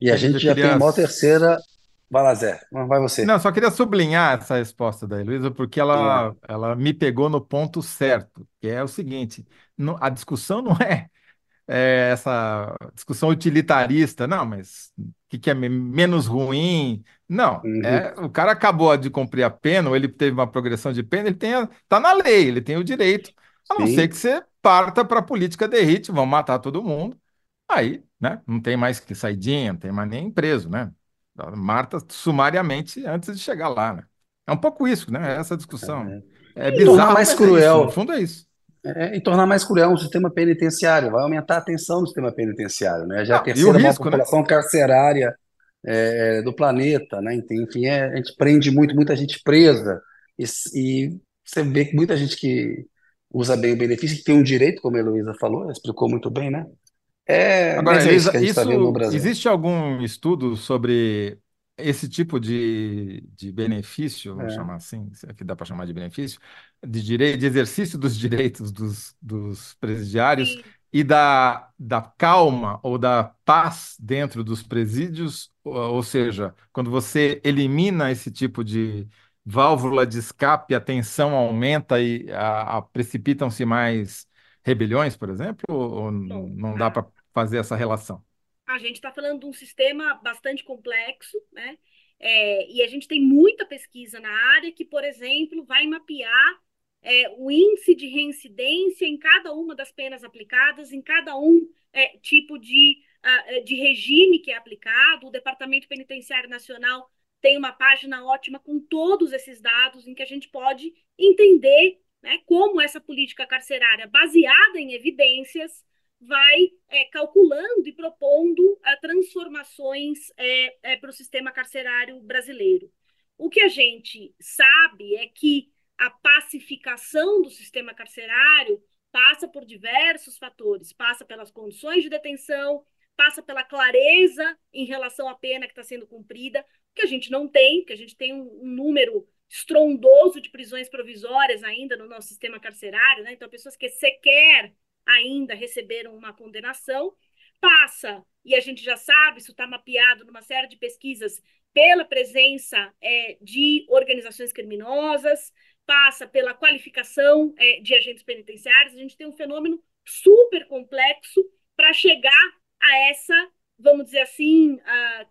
E a gente já tem uma terceira. Vai lá, Zé, vai você. Não, só queria sublinhar essa resposta da Heloísa, porque ela, ela me pegou no ponto certo, que é o seguinte: a discussão não é é, essa discussão utilitarista. Não, mas o que, que é menos ruim? Não, Uhum. é, o cara acabou de cumprir a pena, ou ele teve uma progressão de pena, ele tem, tá na lei, ele tem o direito, a não ser que Sim, você parta para a política de hit, vão matar todo mundo. Aí, né, não tem mais que saidinha, não tem mais nem preso, né? Mata sumariamente antes de chegar lá, né? É um pouco isso, né? Essa discussão. É tornar bizarro, mais mas é isso. No cruel, fundo é isso. é, e tornar mais cruel um sistema penitenciário, vai aumentar a tensão no sistema penitenciário, né? Já é a terceira risco, né? população carcerária é, do planeta, né? Enfim, é, a gente prende muito, muita gente presa, e, e você vê que muita gente que usa bem o benefício, que tem um direito, como a Heloísa falou, explicou muito bem, né? É, Agora, mas é isso que a gente está vendo no isso Brasil. existe algum estudo sobre esse tipo de, de benefício, vamos É. chamar assim, se é que dá para chamar de benefício, de direito, de exercício dos direitos dos, dos presidiários Sim. e da, da calma ou da paz dentro dos presídios, ou, ou seja, quando você elimina esse tipo de válvula de escape, a tensão aumenta e a, a- precipitam-se mais rebeliões, por exemplo, ou, ou não dá para fazer essa relação? a gente está falando de um sistema bastante complexo, né? É, e a gente tem muita pesquisa na área que, por exemplo, vai mapear é, o índice de reincidência em cada uma das penas aplicadas, em cada um é, tipo de, uh, de regime que é aplicado. O Departamento Penitenciário Nacional tem uma página ótima com todos esses dados em que a gente pode entender né, como essa política carcerária, baseada em evidências, vai é, calculando e propondo a, transformações é, é, para o sistema carcerário brasileiro. O que a gente sabe é que a pacificação do sistema carcerário passa por diversos fatores, passa pelas condições de detenção, passa pela clareza em relação à pena que está sendo cumprida, que a gente não tem, que a gente tem um, um número estrondoso de prisões provisórias ainda no nosso sistema carcerário, né? Então, pessoas que sequer ainda receberam uma condenação, passa, e a gente já sabe, isso está mapeado numa série de pesquisas, pela presença é, de organizações criminosas, passa pela qualificação é, de agentes penitenciários. A gente tem um fenômeno super complexo para chegar a essa, vamos dizer assim,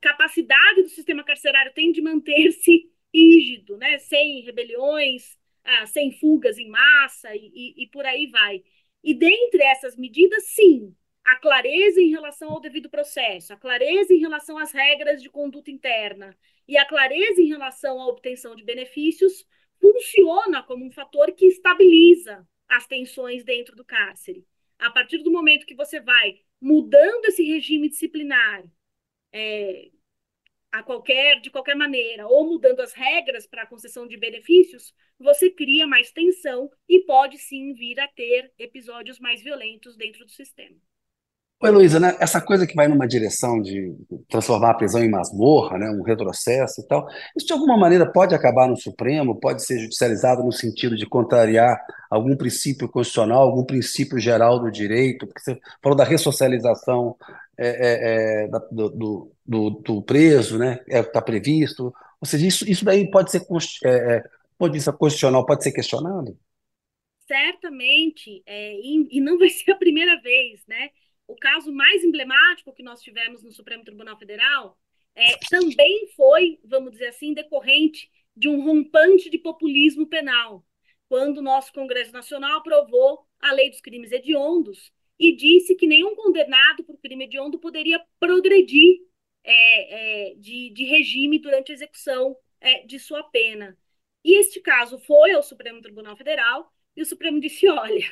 capacidade do sistema carcerário tem de manter-se rígido, né? sem rebeliões, ah, sem fugas em massa e, e, e por aí vai. E dentre essas medidas, sim, a clareza em relação ao devido processo, a clareza em relação às regras de conduta interna e a clareza em relação à obtenção de benefícios funciona como um fator que estabiliza as tensões dentro do cárcere. A partir do momento que você vai mudando esse regime disciplinar é, a qualquer de qualquer maneira ou mudando as regras para a concessão de benefícios, você cria mais tensão e pode sim vir a ter episódios mais violentos dentro do sistema. Ô, Heloísa, né, essa coisa que vai numa direção de transformar a prisão em masmorra, né, um retrocesso e tal, isso de alguma maneira pode acabar no Supremo, pode ser judicializado no sentido de contrariar algum princípio constitucional, algum princípio geral do direito, porque você falou da ressocialização é, é, é, do, do, do, preso, né, está é, previsto, ou seja, isso, isso daí pode ser, é, é, pode ser constitucional, pode ser questionado? Certamente, e, e não vai ser a primeira vez, né? o caso mais emblemático que nós tivemos no Supremo Tribunal Federal é, também foi, vamos dizer assim, decorrente de um rompante de populismo penal, quando o nosso Congresso Nacional aprovou a lei dos crimes hediondos e disse que nenhum condenado por crime hediondo poderia progredir é, é, de, de, regime durante a execução é, de sua pena. E este caso foi ao Supremo Tribunal Federal e o Supremo disse: olha,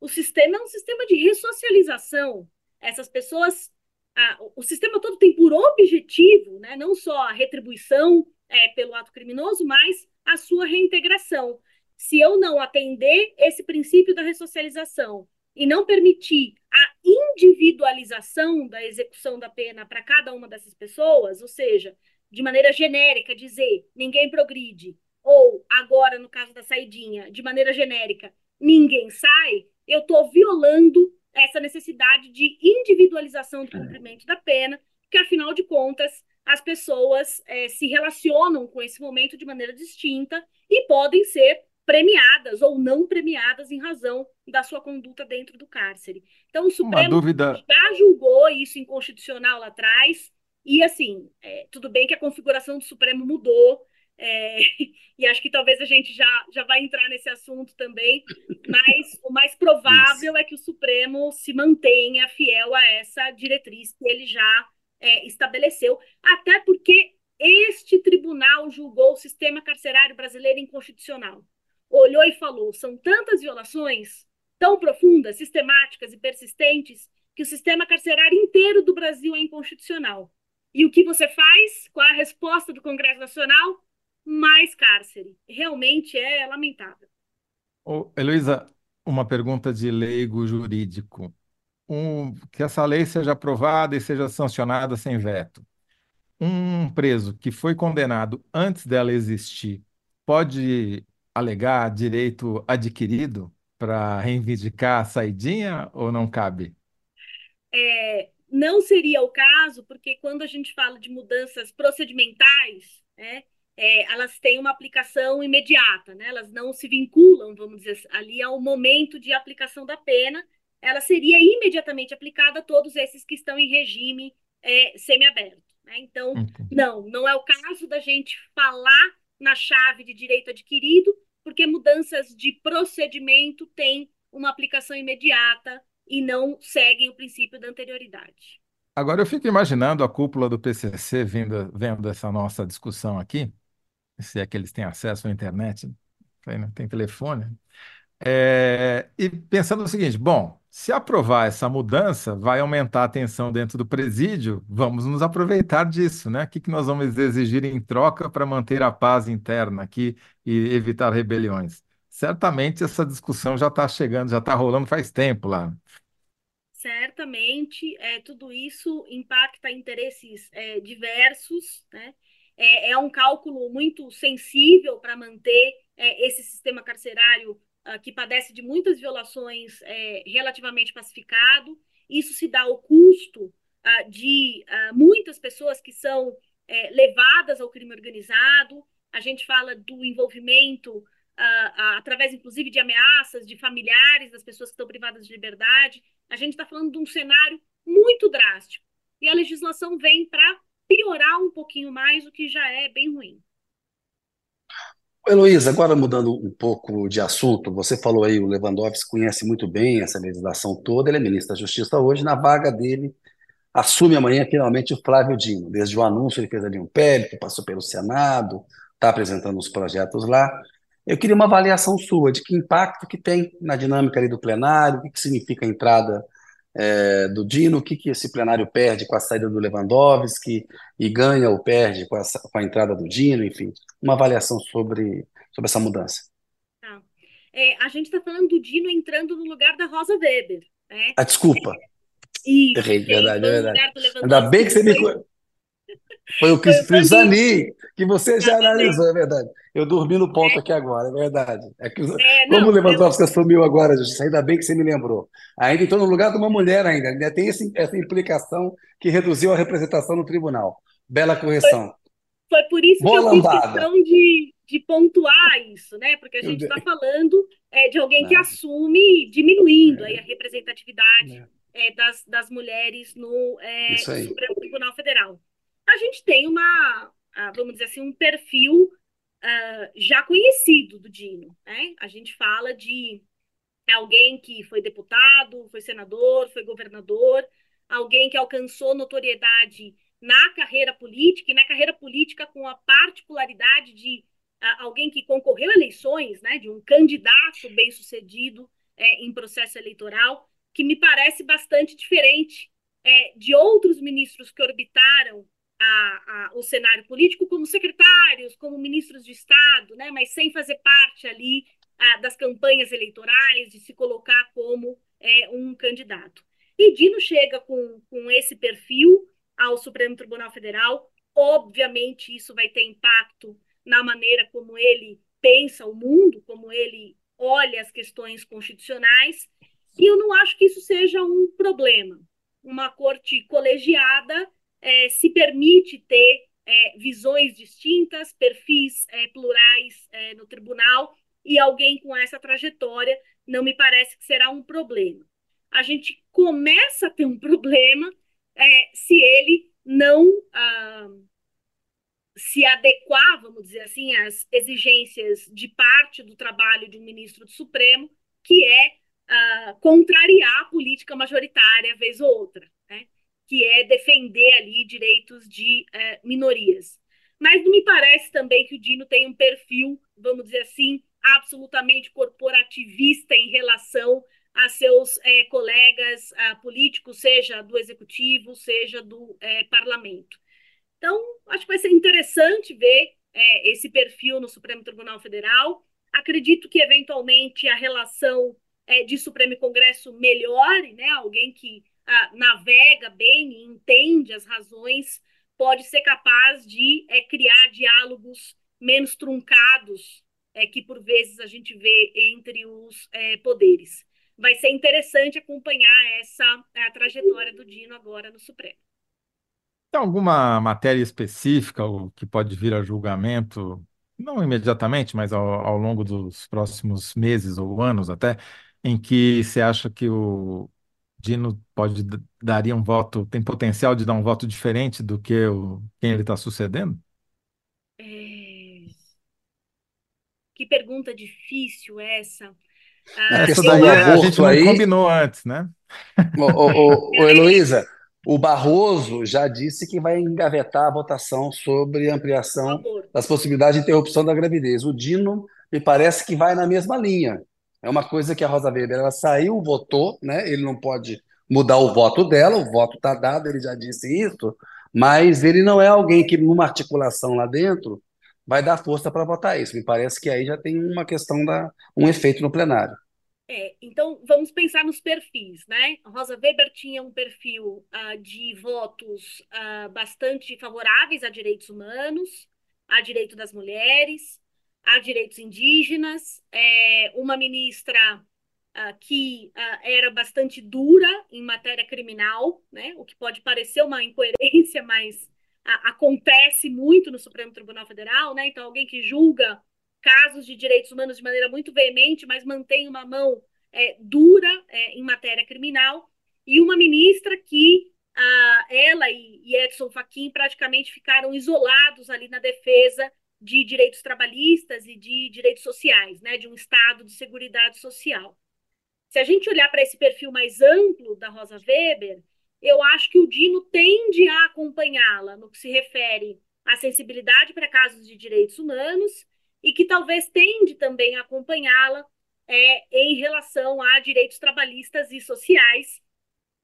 o sistema é um sistema de ressocialização. Essas pessoas, a, o sistema todo tem por objetivo, né, não só a retribuição é, pelo ato criminoso, mas a sua reintegração. Se eu não atender esse princípio da ressocialização e não permitir a individualização da execução da pena para cada uma dessas pessoas, ou seja, de maneira genérica, dizer ninguém progride, ou agora, no caso da saidinha, de maneira genérica, ninguém sai, eu estou violando essa necessidade de individualização do cumprimento da pena, porque, afinal de contas, as pessoas é, se relacionam com esse momento de maneira distinta e podem ser premiadas ou não premiadas em razão da sua conduta dentro do cárcere. Então, o Supremo dúvida... já julgou isso inconstitucional lá atrás, e assim, é, tudo bem que a configuração do Supremo mudou, é, e acho que talvez a gente já, já vai entrar nesse assunto também, mas o mais provável é que o Supremo se mantenha fiel a essa diretriz que ele já é, estabeleceu, até porque este tribunal julgou o sistema carcerário brasileiro inconstitucional. Olhou e falou: são tantas violações, tão profundas, sistemáticas e persistentes, que o sistema carcerário inteiro do Brasil é inconstitucional. E o que você faz? Qual é a resposta do Congresso Nacional? mais cárcere. Realmente é lamentável. Heloísa, uma pergunta de leigo jurídico. Um, que essa lei seja aprovada e seja sancionada sem veto. Um preso que foi condenado antes dela existir pode alegar direito adquirido para reivindicar a saidinha ou não cabe? É, não seria o caso, porque quando a gente fala de mudanças procedimentais, né, é, elas têm uma aplicação imediata, né? elas não se vinculam, vamos dizer, ali ao momento de aplicação da pena, ela seria imediatamente aplicada a todos esses que estão em regime é, semiaberto. Né? Então, não, não é o caso da gente falar na chave de direito adquirido, porque mudanças de procedimento têm uma aplicação imediata e não seguem o princípio da anterioridade. Agora eu fico imaginando a cúpula do PCC vendo, vendo essa nossa discussão aqui, se é que eles têm acesso à internet, tem telefone. É, e pensando o seguinte: bom, se aprovar essa mudança, vai aumentar a tensão dentro do presídio, vamos nos aproveitar disso, né? O que, que nós vamos exigir em troca para manter a paz interna aqui e evitar rebeliões? Certamente essa discussão já está chegando, já está rolando faz tempo lá. Certamente, é, tudo isso impacta interesses é, diversos, né? é, é um cálculo muito sensível para manter é, esse sistema carcerário que padece de muitas violações é, relativamente pacificado. Isso se dá ao custo uh, de uh, muitas pessoas que são é, levadas ao crime organizado. A gente fala do envolvimento através, inclusive, de ameaças de familiares das pessoas que estão privadas de liberdade. A gente está falando de um cenário muito drástico. E a legislação vem para piorar um pouquinho mais o que já é bem ruim. Heloísa, agora mudando um pouco de assunto, você falou aí, o Lewandowski conhece muito bem essa legislação toda, ele é ministro da Justiça hoje, na vaga dele assume amanhã finalmente o Flávio Dino. Desde o anúncio ele fez ali um périto, passou pelo Senado, está apresentando os projetos lá. Eu queria uma avaliação sua de que impacto que tem na dinâmica ali do plenário, o que, que significa a entrada é, do Dino, o que, que esse plenário perde com a saída do Lewandowski e ganha ou perde com a, com a entrada do Dino, enfim, uma avaliação sobre, sobre essa mudança. Tá. É, a gente está falando do Dino entrando no lugar da Rosa Weber. Né? Ah, desculpa. É, isso, Errei, verdade, é verdade. Ainda bem que você me. Foi o Zani, que você já analisou, é verdade. Eu dormi no ponto é. aqui agora, é verdade. É que, é, não, como o Lewandowski eu... assumiu agora, Justiça, ainda bem que você me lembrou. Ainda entrou no lugar de uma mulher ainda, ainda tem esse, essa implicação que reduziu a representação no tribunal. Bela correção. Foi, foi por isso Boa que eu lambada. fiz questão de, de pontuar isso, né? Porque a gente está falando é, de alguém que é. assume diminuindo aí a representatividade é. das, das mulheres no Supremo Tribunal Federal a gente tem uma, vamos dizer assim, um perfil uh, já conhecido do Dino. Né? A gente fala de alguém que foi deputado, foi senador, foi governador, alguém que alcançou notoriedade na carreira política, e na carreira política com a particularidade de uh, alguém que concorreu a eleições, né, de um candidato bem-sucedido é, em processo eleitoral, que me parece bastante diferente é, de outros ministros que orbitaram a, a, o cenário político como secretários, como ministros de Estado, né, mas sem fazer parte ali a, das campanhas eleitorais, de se colocar como é, um candidato. E Dino chega com, com esse perfil ao Supremo Tribunal Federal. Obviamente, isso vai ter impacto na maneira como ele pensa o mundo, como ele olha as questões constitucionais. E eu não acho que isso seja um problema. Uma corte colegiada é, se permite ter é, visões distintas, perfis é, plurais é, no tribunal, e alguém com essa trajetória não me parece que será um problema. A gente começa a ter um problema é, se ele não ah, se adequar, vamos dizer assim, às exigências de parte do trabalho de um ministro do Supremo, que é ah, contrariar a política majoritária vez ou outra? Que é defender ali direitos de eh, minorias. Mas não me parece também que o Dino tem um perfil, vamos dizer assim, absolutamente corporativista em relação a seus é, colegas a, políticos, seja do executivo, seja do é, parlamento. Então, acho que vai ser interessante ver é, esse perfil no Supremo Tribunal Federal. Acredito que, eventualmente, a relação de Supremo e Congresso melhore, né? alguém que navega bem e entende as razões pode ser capaz de criar diálogos menos truncados é, que por vezes a gente vê entre os é, poderes. Vai ser interessante acompanhar essa a trajetória do Dino agora no Supremo. Tem alguma matéria específica que pode vir a julgamento, não imediatamente, mas ao, ao longo dos próximos meses ou anos até, em que você acha que o Dino pode daria um voto, tem potencial de dar um voto diferente do que o, quem ele está sucedendo? Que pergunta difícil essa. Ah, essa daí a gente não aí... combinou antes, né? Ô, ô, ô, Heloísa, o Barroso já disse que vai engavetar a votação sobre ampliação das possibilidades de interrupção da gravidez. O Dino me parece que vai na mesma linha. É uma coisa que a Rosa Weber ela saiu, votou, né? Ele não pode mudar o voto dela, o voto está dado, ele já disse isso, mas ele não é alguém que, numa articulação lá dentro, vai dar força para votar isso. Me parece que aí já tem uma questão da um efeito no plenário. É, então vamos pensar nos perfis, né? Rosa Weber tinha um perfil uh, de votos uh, bastante favoráveis a direitos humanos, a direito das mulheres, a direitos indígenas, é, uma ministra uh, que era bastante dura em matéria criminal, né? O que pode parecer uma incoerência, mas acontece muito no Supremo Tribunal Federal, né? Então, alguém que julga casos de direitos humanos de maneira muito veemente, mas mantém uma mão é, dura é, em matéria criminal, e uma ministra que a, ela e, e Edson Fachin praticamente ficaram isolados ali na defesa de direitos trabalhistas e de direitos sociais, né, de um estado de segurança social. Se a gente olhar para esse perfil mais amplo da Rosa Weber, eu acho que o Dino tende a acompanhá-la no que se refere à sensibilidade para casos de direitos humanos e que talvez tende também a acompanhá-la é, em relação a direitos trabalhistas e sociais,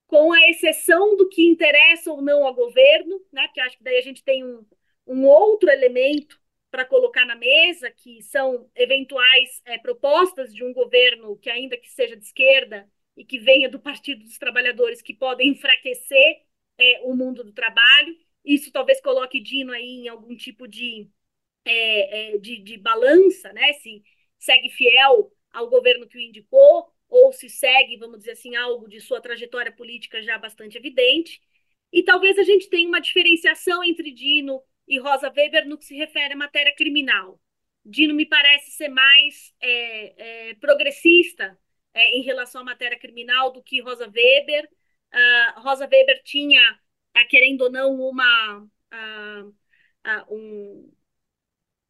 com a exceção do que interessa ou não ao governo, né? Porque acho que daí a gente tem um, um outro elemento para colocar na mesa, que são eventuais é, propostas de um governo que, ainda que seja de esquerda, e que venha do Partido dos Trabalhadores, que podem enfraquecer é, o mundo do trabalho. Isso talvez coloque Dino aí em algum tipo de, é, é, de, de balança, né? Se segue fiel ao governo que o indicou, ou se segue, vamos dizer assim, algo de sua trajetória política já bastante evidente. E talvez a gente tenha uma diferenciação entre Dino e Rosa Weber no que se refere à matéria criminal. Dino me parece ser mais é, é, progressista é, em relação à matéria criminal do que Rosa Weber. Uh, Rosa Weber tinha, uh, querendo ou não, uma, uh, um,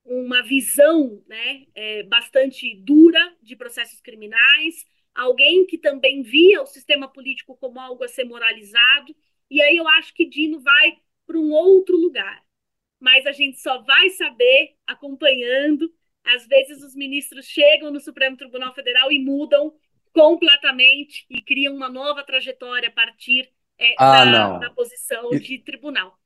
uma visão né, é, bastante dura de processos criminais, alguém que também via o sistema político como algo a ser moralizado. E aí eu acho que Dino vai para um outro lugar. Mas a gente só vai saber acompanhando. Às vezes os ministros chegam no Supremo Tribunal Federal e mudam completamente e cria uma nova trajetória a partir é, ah, da, da, posição de tribunal.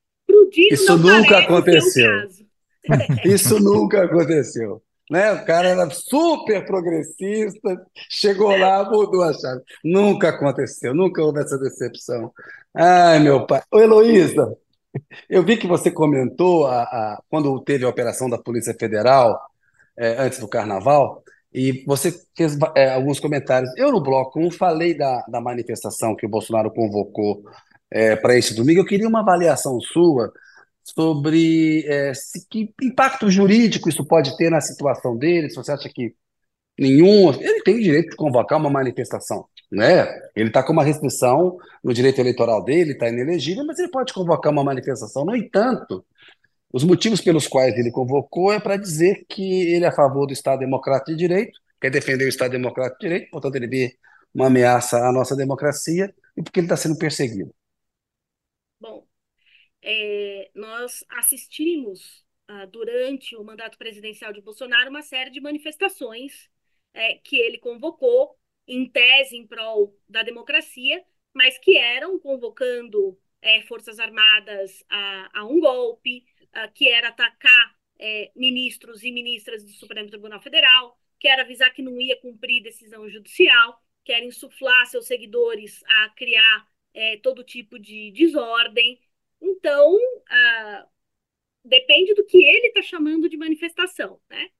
Isso nunca aconteceu. Isso nunca aconteceu. Né? O cara era super progressista, chegou lá, mudou a chave. Nunca aconteceu, nunca houve essa decepção. Ai, meu pai. Ô, Heloísa, eu vi que você comentou a, a, quando teve a operação da Polícia Federal, é, antes do Carnaval, e você fez é, alguns comentários. Eu, no Bloco 1, falei da, da manifestação que o Bolsonaro convocou é, para este domingo. Eu queria uma avaliação sua sobre é, se, que impacto jurídico isso pode ter na situação dele, se você acha que nenhum. Ele tem o direito de convocar uma manifestação, né? Ele está com uma restrição no direito eleitoral dele, está inelegível, mas ele pode convocar uma manifestação. No entanto, os motivos pelos quais ele convocou é para dizer que ele é a favor do Estado Democrático de Direito, quer defender o Estado Democrático de Direito, portanto, ele vê uma ameaça à nossa democracia e porque ele está sendo perseguido. Bom, é, nós assistimos uh, durante o mandato presidencial de Bolsonaro uma série de manifestações é, que ele convocou, em tese em prol da democracia, mas que eram convocando é, Forças Armadas a, a um golpe, uh, que era atacar é, ministros e ministras do Supremo Tribunal Federal, que era avisar que não ia cumprir decisão judicial, que era insuflar seus seguidores a criar é, todo tipo de desordem. Então, uh, depende do que ele está chamando de manifestação, né?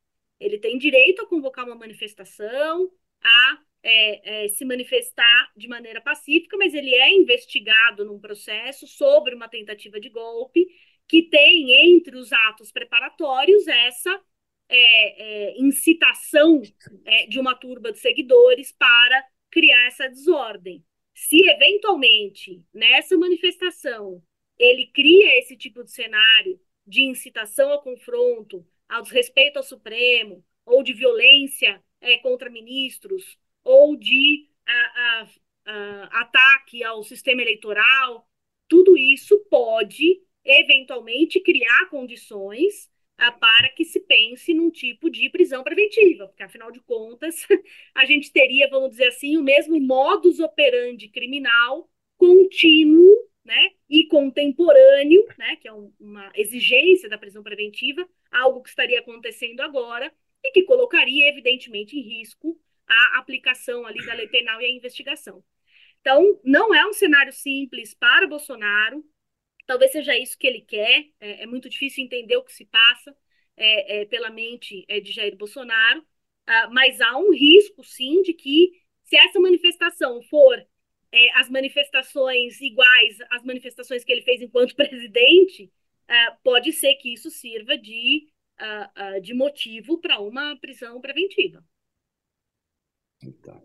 Ele tem direito a convocar uma manifestação, a é, é, se manifestar de maneira pacífica, mas ele é investigado num processo sobre uma tentativa de golpe que tem entre os atos preparatórios essa é, é incitação é, de uma turba de seguidores para criar essa desordem. Se eventualmente nessa manifestação ele cria esse tipo de cenário de incitação ao confronto, ao desrespeito ao Supremo, ou de violência é, contra ministros, ou de a, a, a, ataque ao sistema eleitoral, tudo isso pode eventualmente criar condições para que se pense num tipo de prisão preventiva, porque afinal de contas a gente teria, vamos dizer assim, o mesmo modus operandi criminal contínuo né, e contemporâneo, né, que é um, uma exigência da prisão preventiva, algo que estaria acontecendo agora e que colocaria, evidentemente, em risco a aplicação ali da lei penal e a investigação. Então, não é um cenário simples para Bolsonaro, talvez seja isso que ele quer, é, é muito difícil entender o que se passa é, é, pela mente é, de Jair Bolsonaro, uh, mas há um risco, sim, de que se essa manifestação for é, as manifestações iguais às manifestações que ele fez enquanto presidente, uh, pode ser que isso sirva de, uh, de motivo para uma prisão preventiva. Então.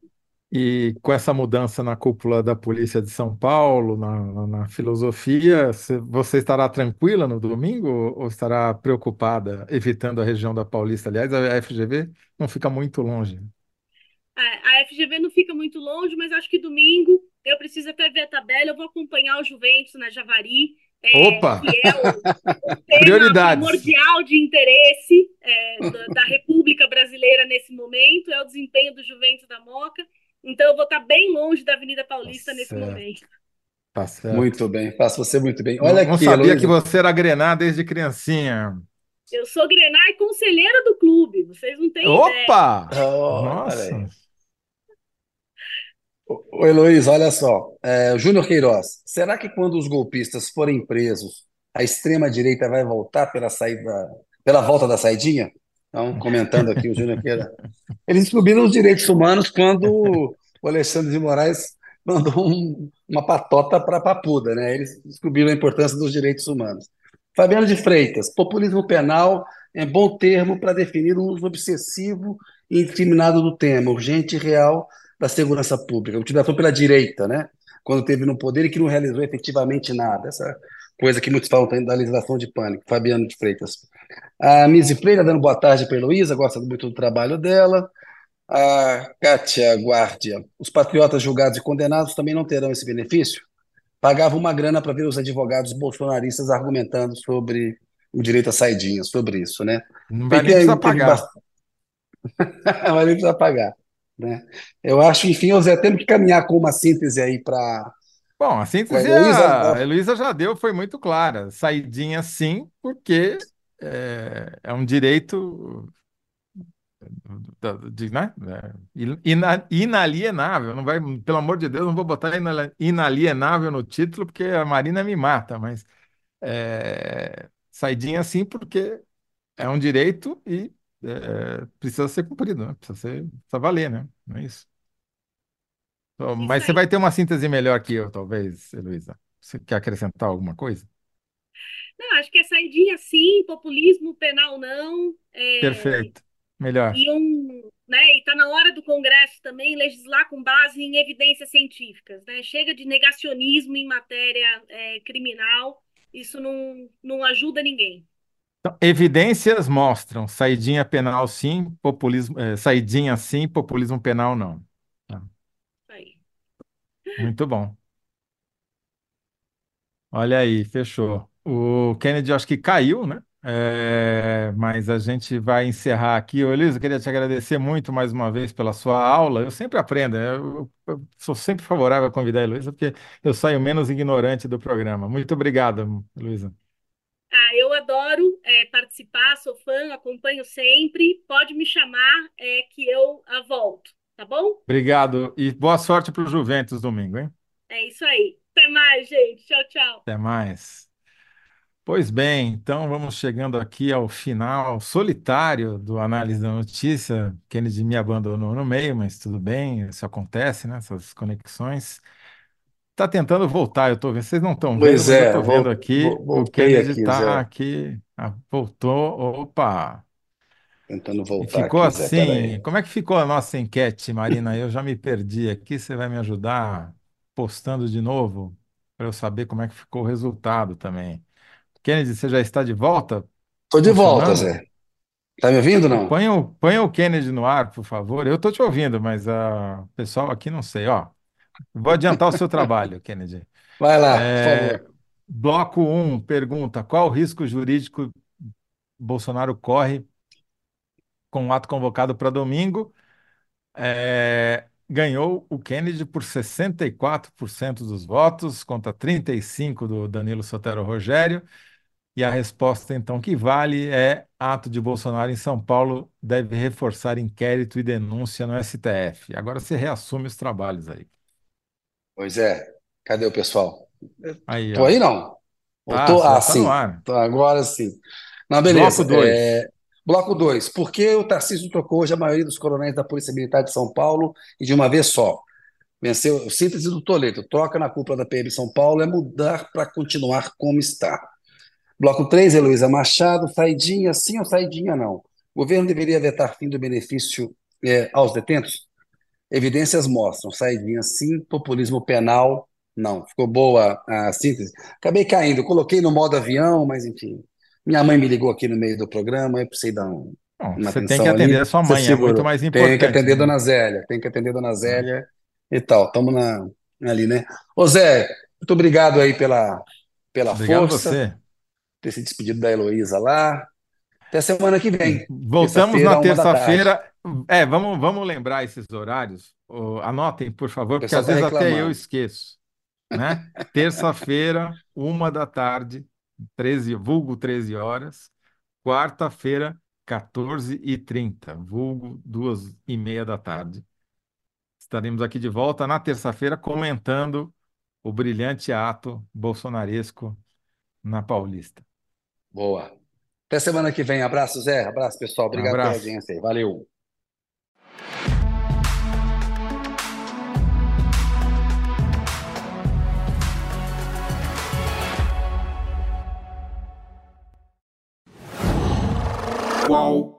E com essa mudança na cúpula da Polícia de São Paulo, na, na filosofia, você estará tranquila no domingo ou estará preocupada, evitando a região da Paulista? Aliás, a FGV não fica muito longe. A FGV não fica muito longe, mas acho que domingo eu preciso até ver a tabela, eu vou acompanhar o Juventus na Javari. É, Opa! Que é o, o tema primordial de interesse é, da, da, República Brasileira nesse momento, é o desempenho do Juventus da Moca. Então eu vou estar bem longe da Avenida Paulista tá nesse certo. momento. Tá certo. Muito bem, faço você muito bem. Olha não, aqui, não sabia que você era Grenar desde criancinha. Eu sou Grenar e conselheira do clube, vocês não têm Opa! ideia. Oh, Nossa! Ô, Heloísa, olha só. É, Júnior Queiroz, será que quando os golpistas forem presos, a extrema-direita vai voltar pela saída, pela volta da saidinha? Então, comentando aqui o Júnior Queiroz. Eles descobriram os direitos humanos quando o Alexandre de Moraes mandou um, uma patota para a papuda, né? Eles descobriram a importância dos direitos humanos. Fabiano de Freitas, populismo penal é bom termo para definir um uso obsessivo e indiscriminado do tema, urgente e real, da segurança pública, utilização pela direita, né? quando teve no poder e que não realizou efetivamente nada. Essa coisa que muitos falam da legislação de pânico. Fabiano de Freitas. A Misi Freire dando boa tarde para a Heloísa, gosta muito do trabalho dela. A Kátia Guardia. Os patriotas julgados e condenados também não terão esse benefício? Pagavam uma grana para ver os advogados bolsonaristas argumentando sobre o direito à saidinha, sobre isso, né? Não vai nem precisar pagar. Bast... vai nem precisar pagar. Né? Eu acho, enfim, José, temos que caminhar com uma síntese aí para. Bom, a síntese a Heloísa já deu, foi muito clara. Saidinha sim, porque é, é um direito de, né? É, inalienável. Não vai, pelo amor de Deus, não vou botar inalienável no título, porque a Marina me mata, mas é, saidinha sim, porque é um direito e é, precisa ser cumprido, né? Precisa ser, precisa valer, né? Não é isso. Então, Isso mas você aí. vai ter uma síntese melhor que eu, talvez, Heloísa. Você quer acrescentar alguma coisa? Não, acho que é saidinha sim, populismo penal não. é, Perfeito. Melhor. e um, né? E está na hora do Congresso também legislar com base em evidências científicas, né? Chega de negacionismo em matéria é, criminal, isso não, não ajuda ninguém. Então, evidências mostram saidinha penal sim, populismo, é, saidinha sim, populismo penal não. Tá. Aí. Muito bom. Olha aí, fechou. O Kennedy acho que caiu, né? É, mas a gente vai encerrar aqui. Ô, Elisa, eu queria te agradecer muito mais uma vez pela sua aula. Eu sempre aprendo, né? eu, eu sou sempre favorável a convidar a Heloísa, porque eu saio menos ignorante do programa. Muito obrigado, Luísa. Adoro é, participar, sou fã, acompanho sempre. Pode me chamar é, que eu a volto, tá bom? Obrigado e boa sorte para o Juventus domingo, hein? É isso aí. Até mais, gente. Tchau, tchau. Até mais. Pois bem, então vamos chegando aqui ao final solitário do Análise da Notícia. Kennedy me abandonou no meio, mas tudo bem, isso acontece, né? Essas conexões. Está tentando voltar, eu estou vendo. Vocês não estão vendo, Pois mas eu é, estou vendo vol- aqui. vol- O voltei Kennedy aqui, está Zé. aqui. Ah, voltou. Opa! Tentando E voltar ficou aqui, Zé. assim. Peraí. Como é que ficou a nossa enquete, Marina? Eu já me perdi aqui. Você vai me ajudar postando de novo para eu saber como é que ficou o resultado também. Kennedy, você já está de volta? Tô de volta, Funcionando? Zé. Tá me ouvindo, não? Põe o, põe o Kennedy no ar, por favor. Eu estou te ouvindo, mas ah, o pessoal aqui não sei. Ó, vou adiantar o seu trabalho, Kennedy. Vai lá, por É, favor. bloco 1 pergunta: qual o risco jurídico Bolsonaro corre com o ato convocado para domingo? É, ganhou o Kennedy por 64% dos votos, contra 35% do Danilo Sotero Rogério. E a resposta, então, que vale é ato de Bolsonaro em São Paulo deve reforçar inquérito e denúncia no STF. Agora você reassume os trabalhos aí. Pois é. Cadê o pessoal? Aí, Tô ó. aí, não? Tá, tô... você já Ah, sim. Tô agora sim. Não, Bloco beleza. 2. É, Bloco 2. Por que o Tarcísio trocou hoje a maioria dos coronéis da Polícia Militar de São Paulo e de uma vez só? Venceu, síntese do Toledo. Troca na cúpula da PM São Paulo é mudar para continuar como está. Bloco 3, Heloísa Machado. Saidinha sim ou saidinha não? O governo deveria vetar fim do benefício é, aos detentos? Evidências mostram. Saidinha sim, populismo penal não. Ficou boa a síntese. Acabei caindo. Coloquei no modo avião, mas enfim. Minha mãe me ligou aqui no meio do programa, eu precisei dar um- Bom, uma você tem que atender ali. a sua Você mãe, é muito mais Tem que importante, atender né? Dona Zélia, tem que atender Dona Zélia e tal. Estamos na, ali, né? Ô Zé, muito obrigado aí pela, pela Obrigado força, você. ter se despedido da Heloísa lá. Até semana que vem, Voltamos terça-feira, na terça-feira. É, vamos, vamos lembrar esses horários. Ô, anotem, por favor, O porque às vezes até eu reclamando. esqueço, né? Terça-feira, uma da tarde, 13, vulgo 13 horas. Quarta-feira, 14h30, vulgo duas e meia da tarde. Estaremos aqui de volta na terça-feira comentando o brilhante ato bolsonaresco na Paulista. Boa. Até semana que vem. Abraço, Zé. Abraço, pessoal. Um Obrigado pela abraço. audiência aí. Valeu. Qual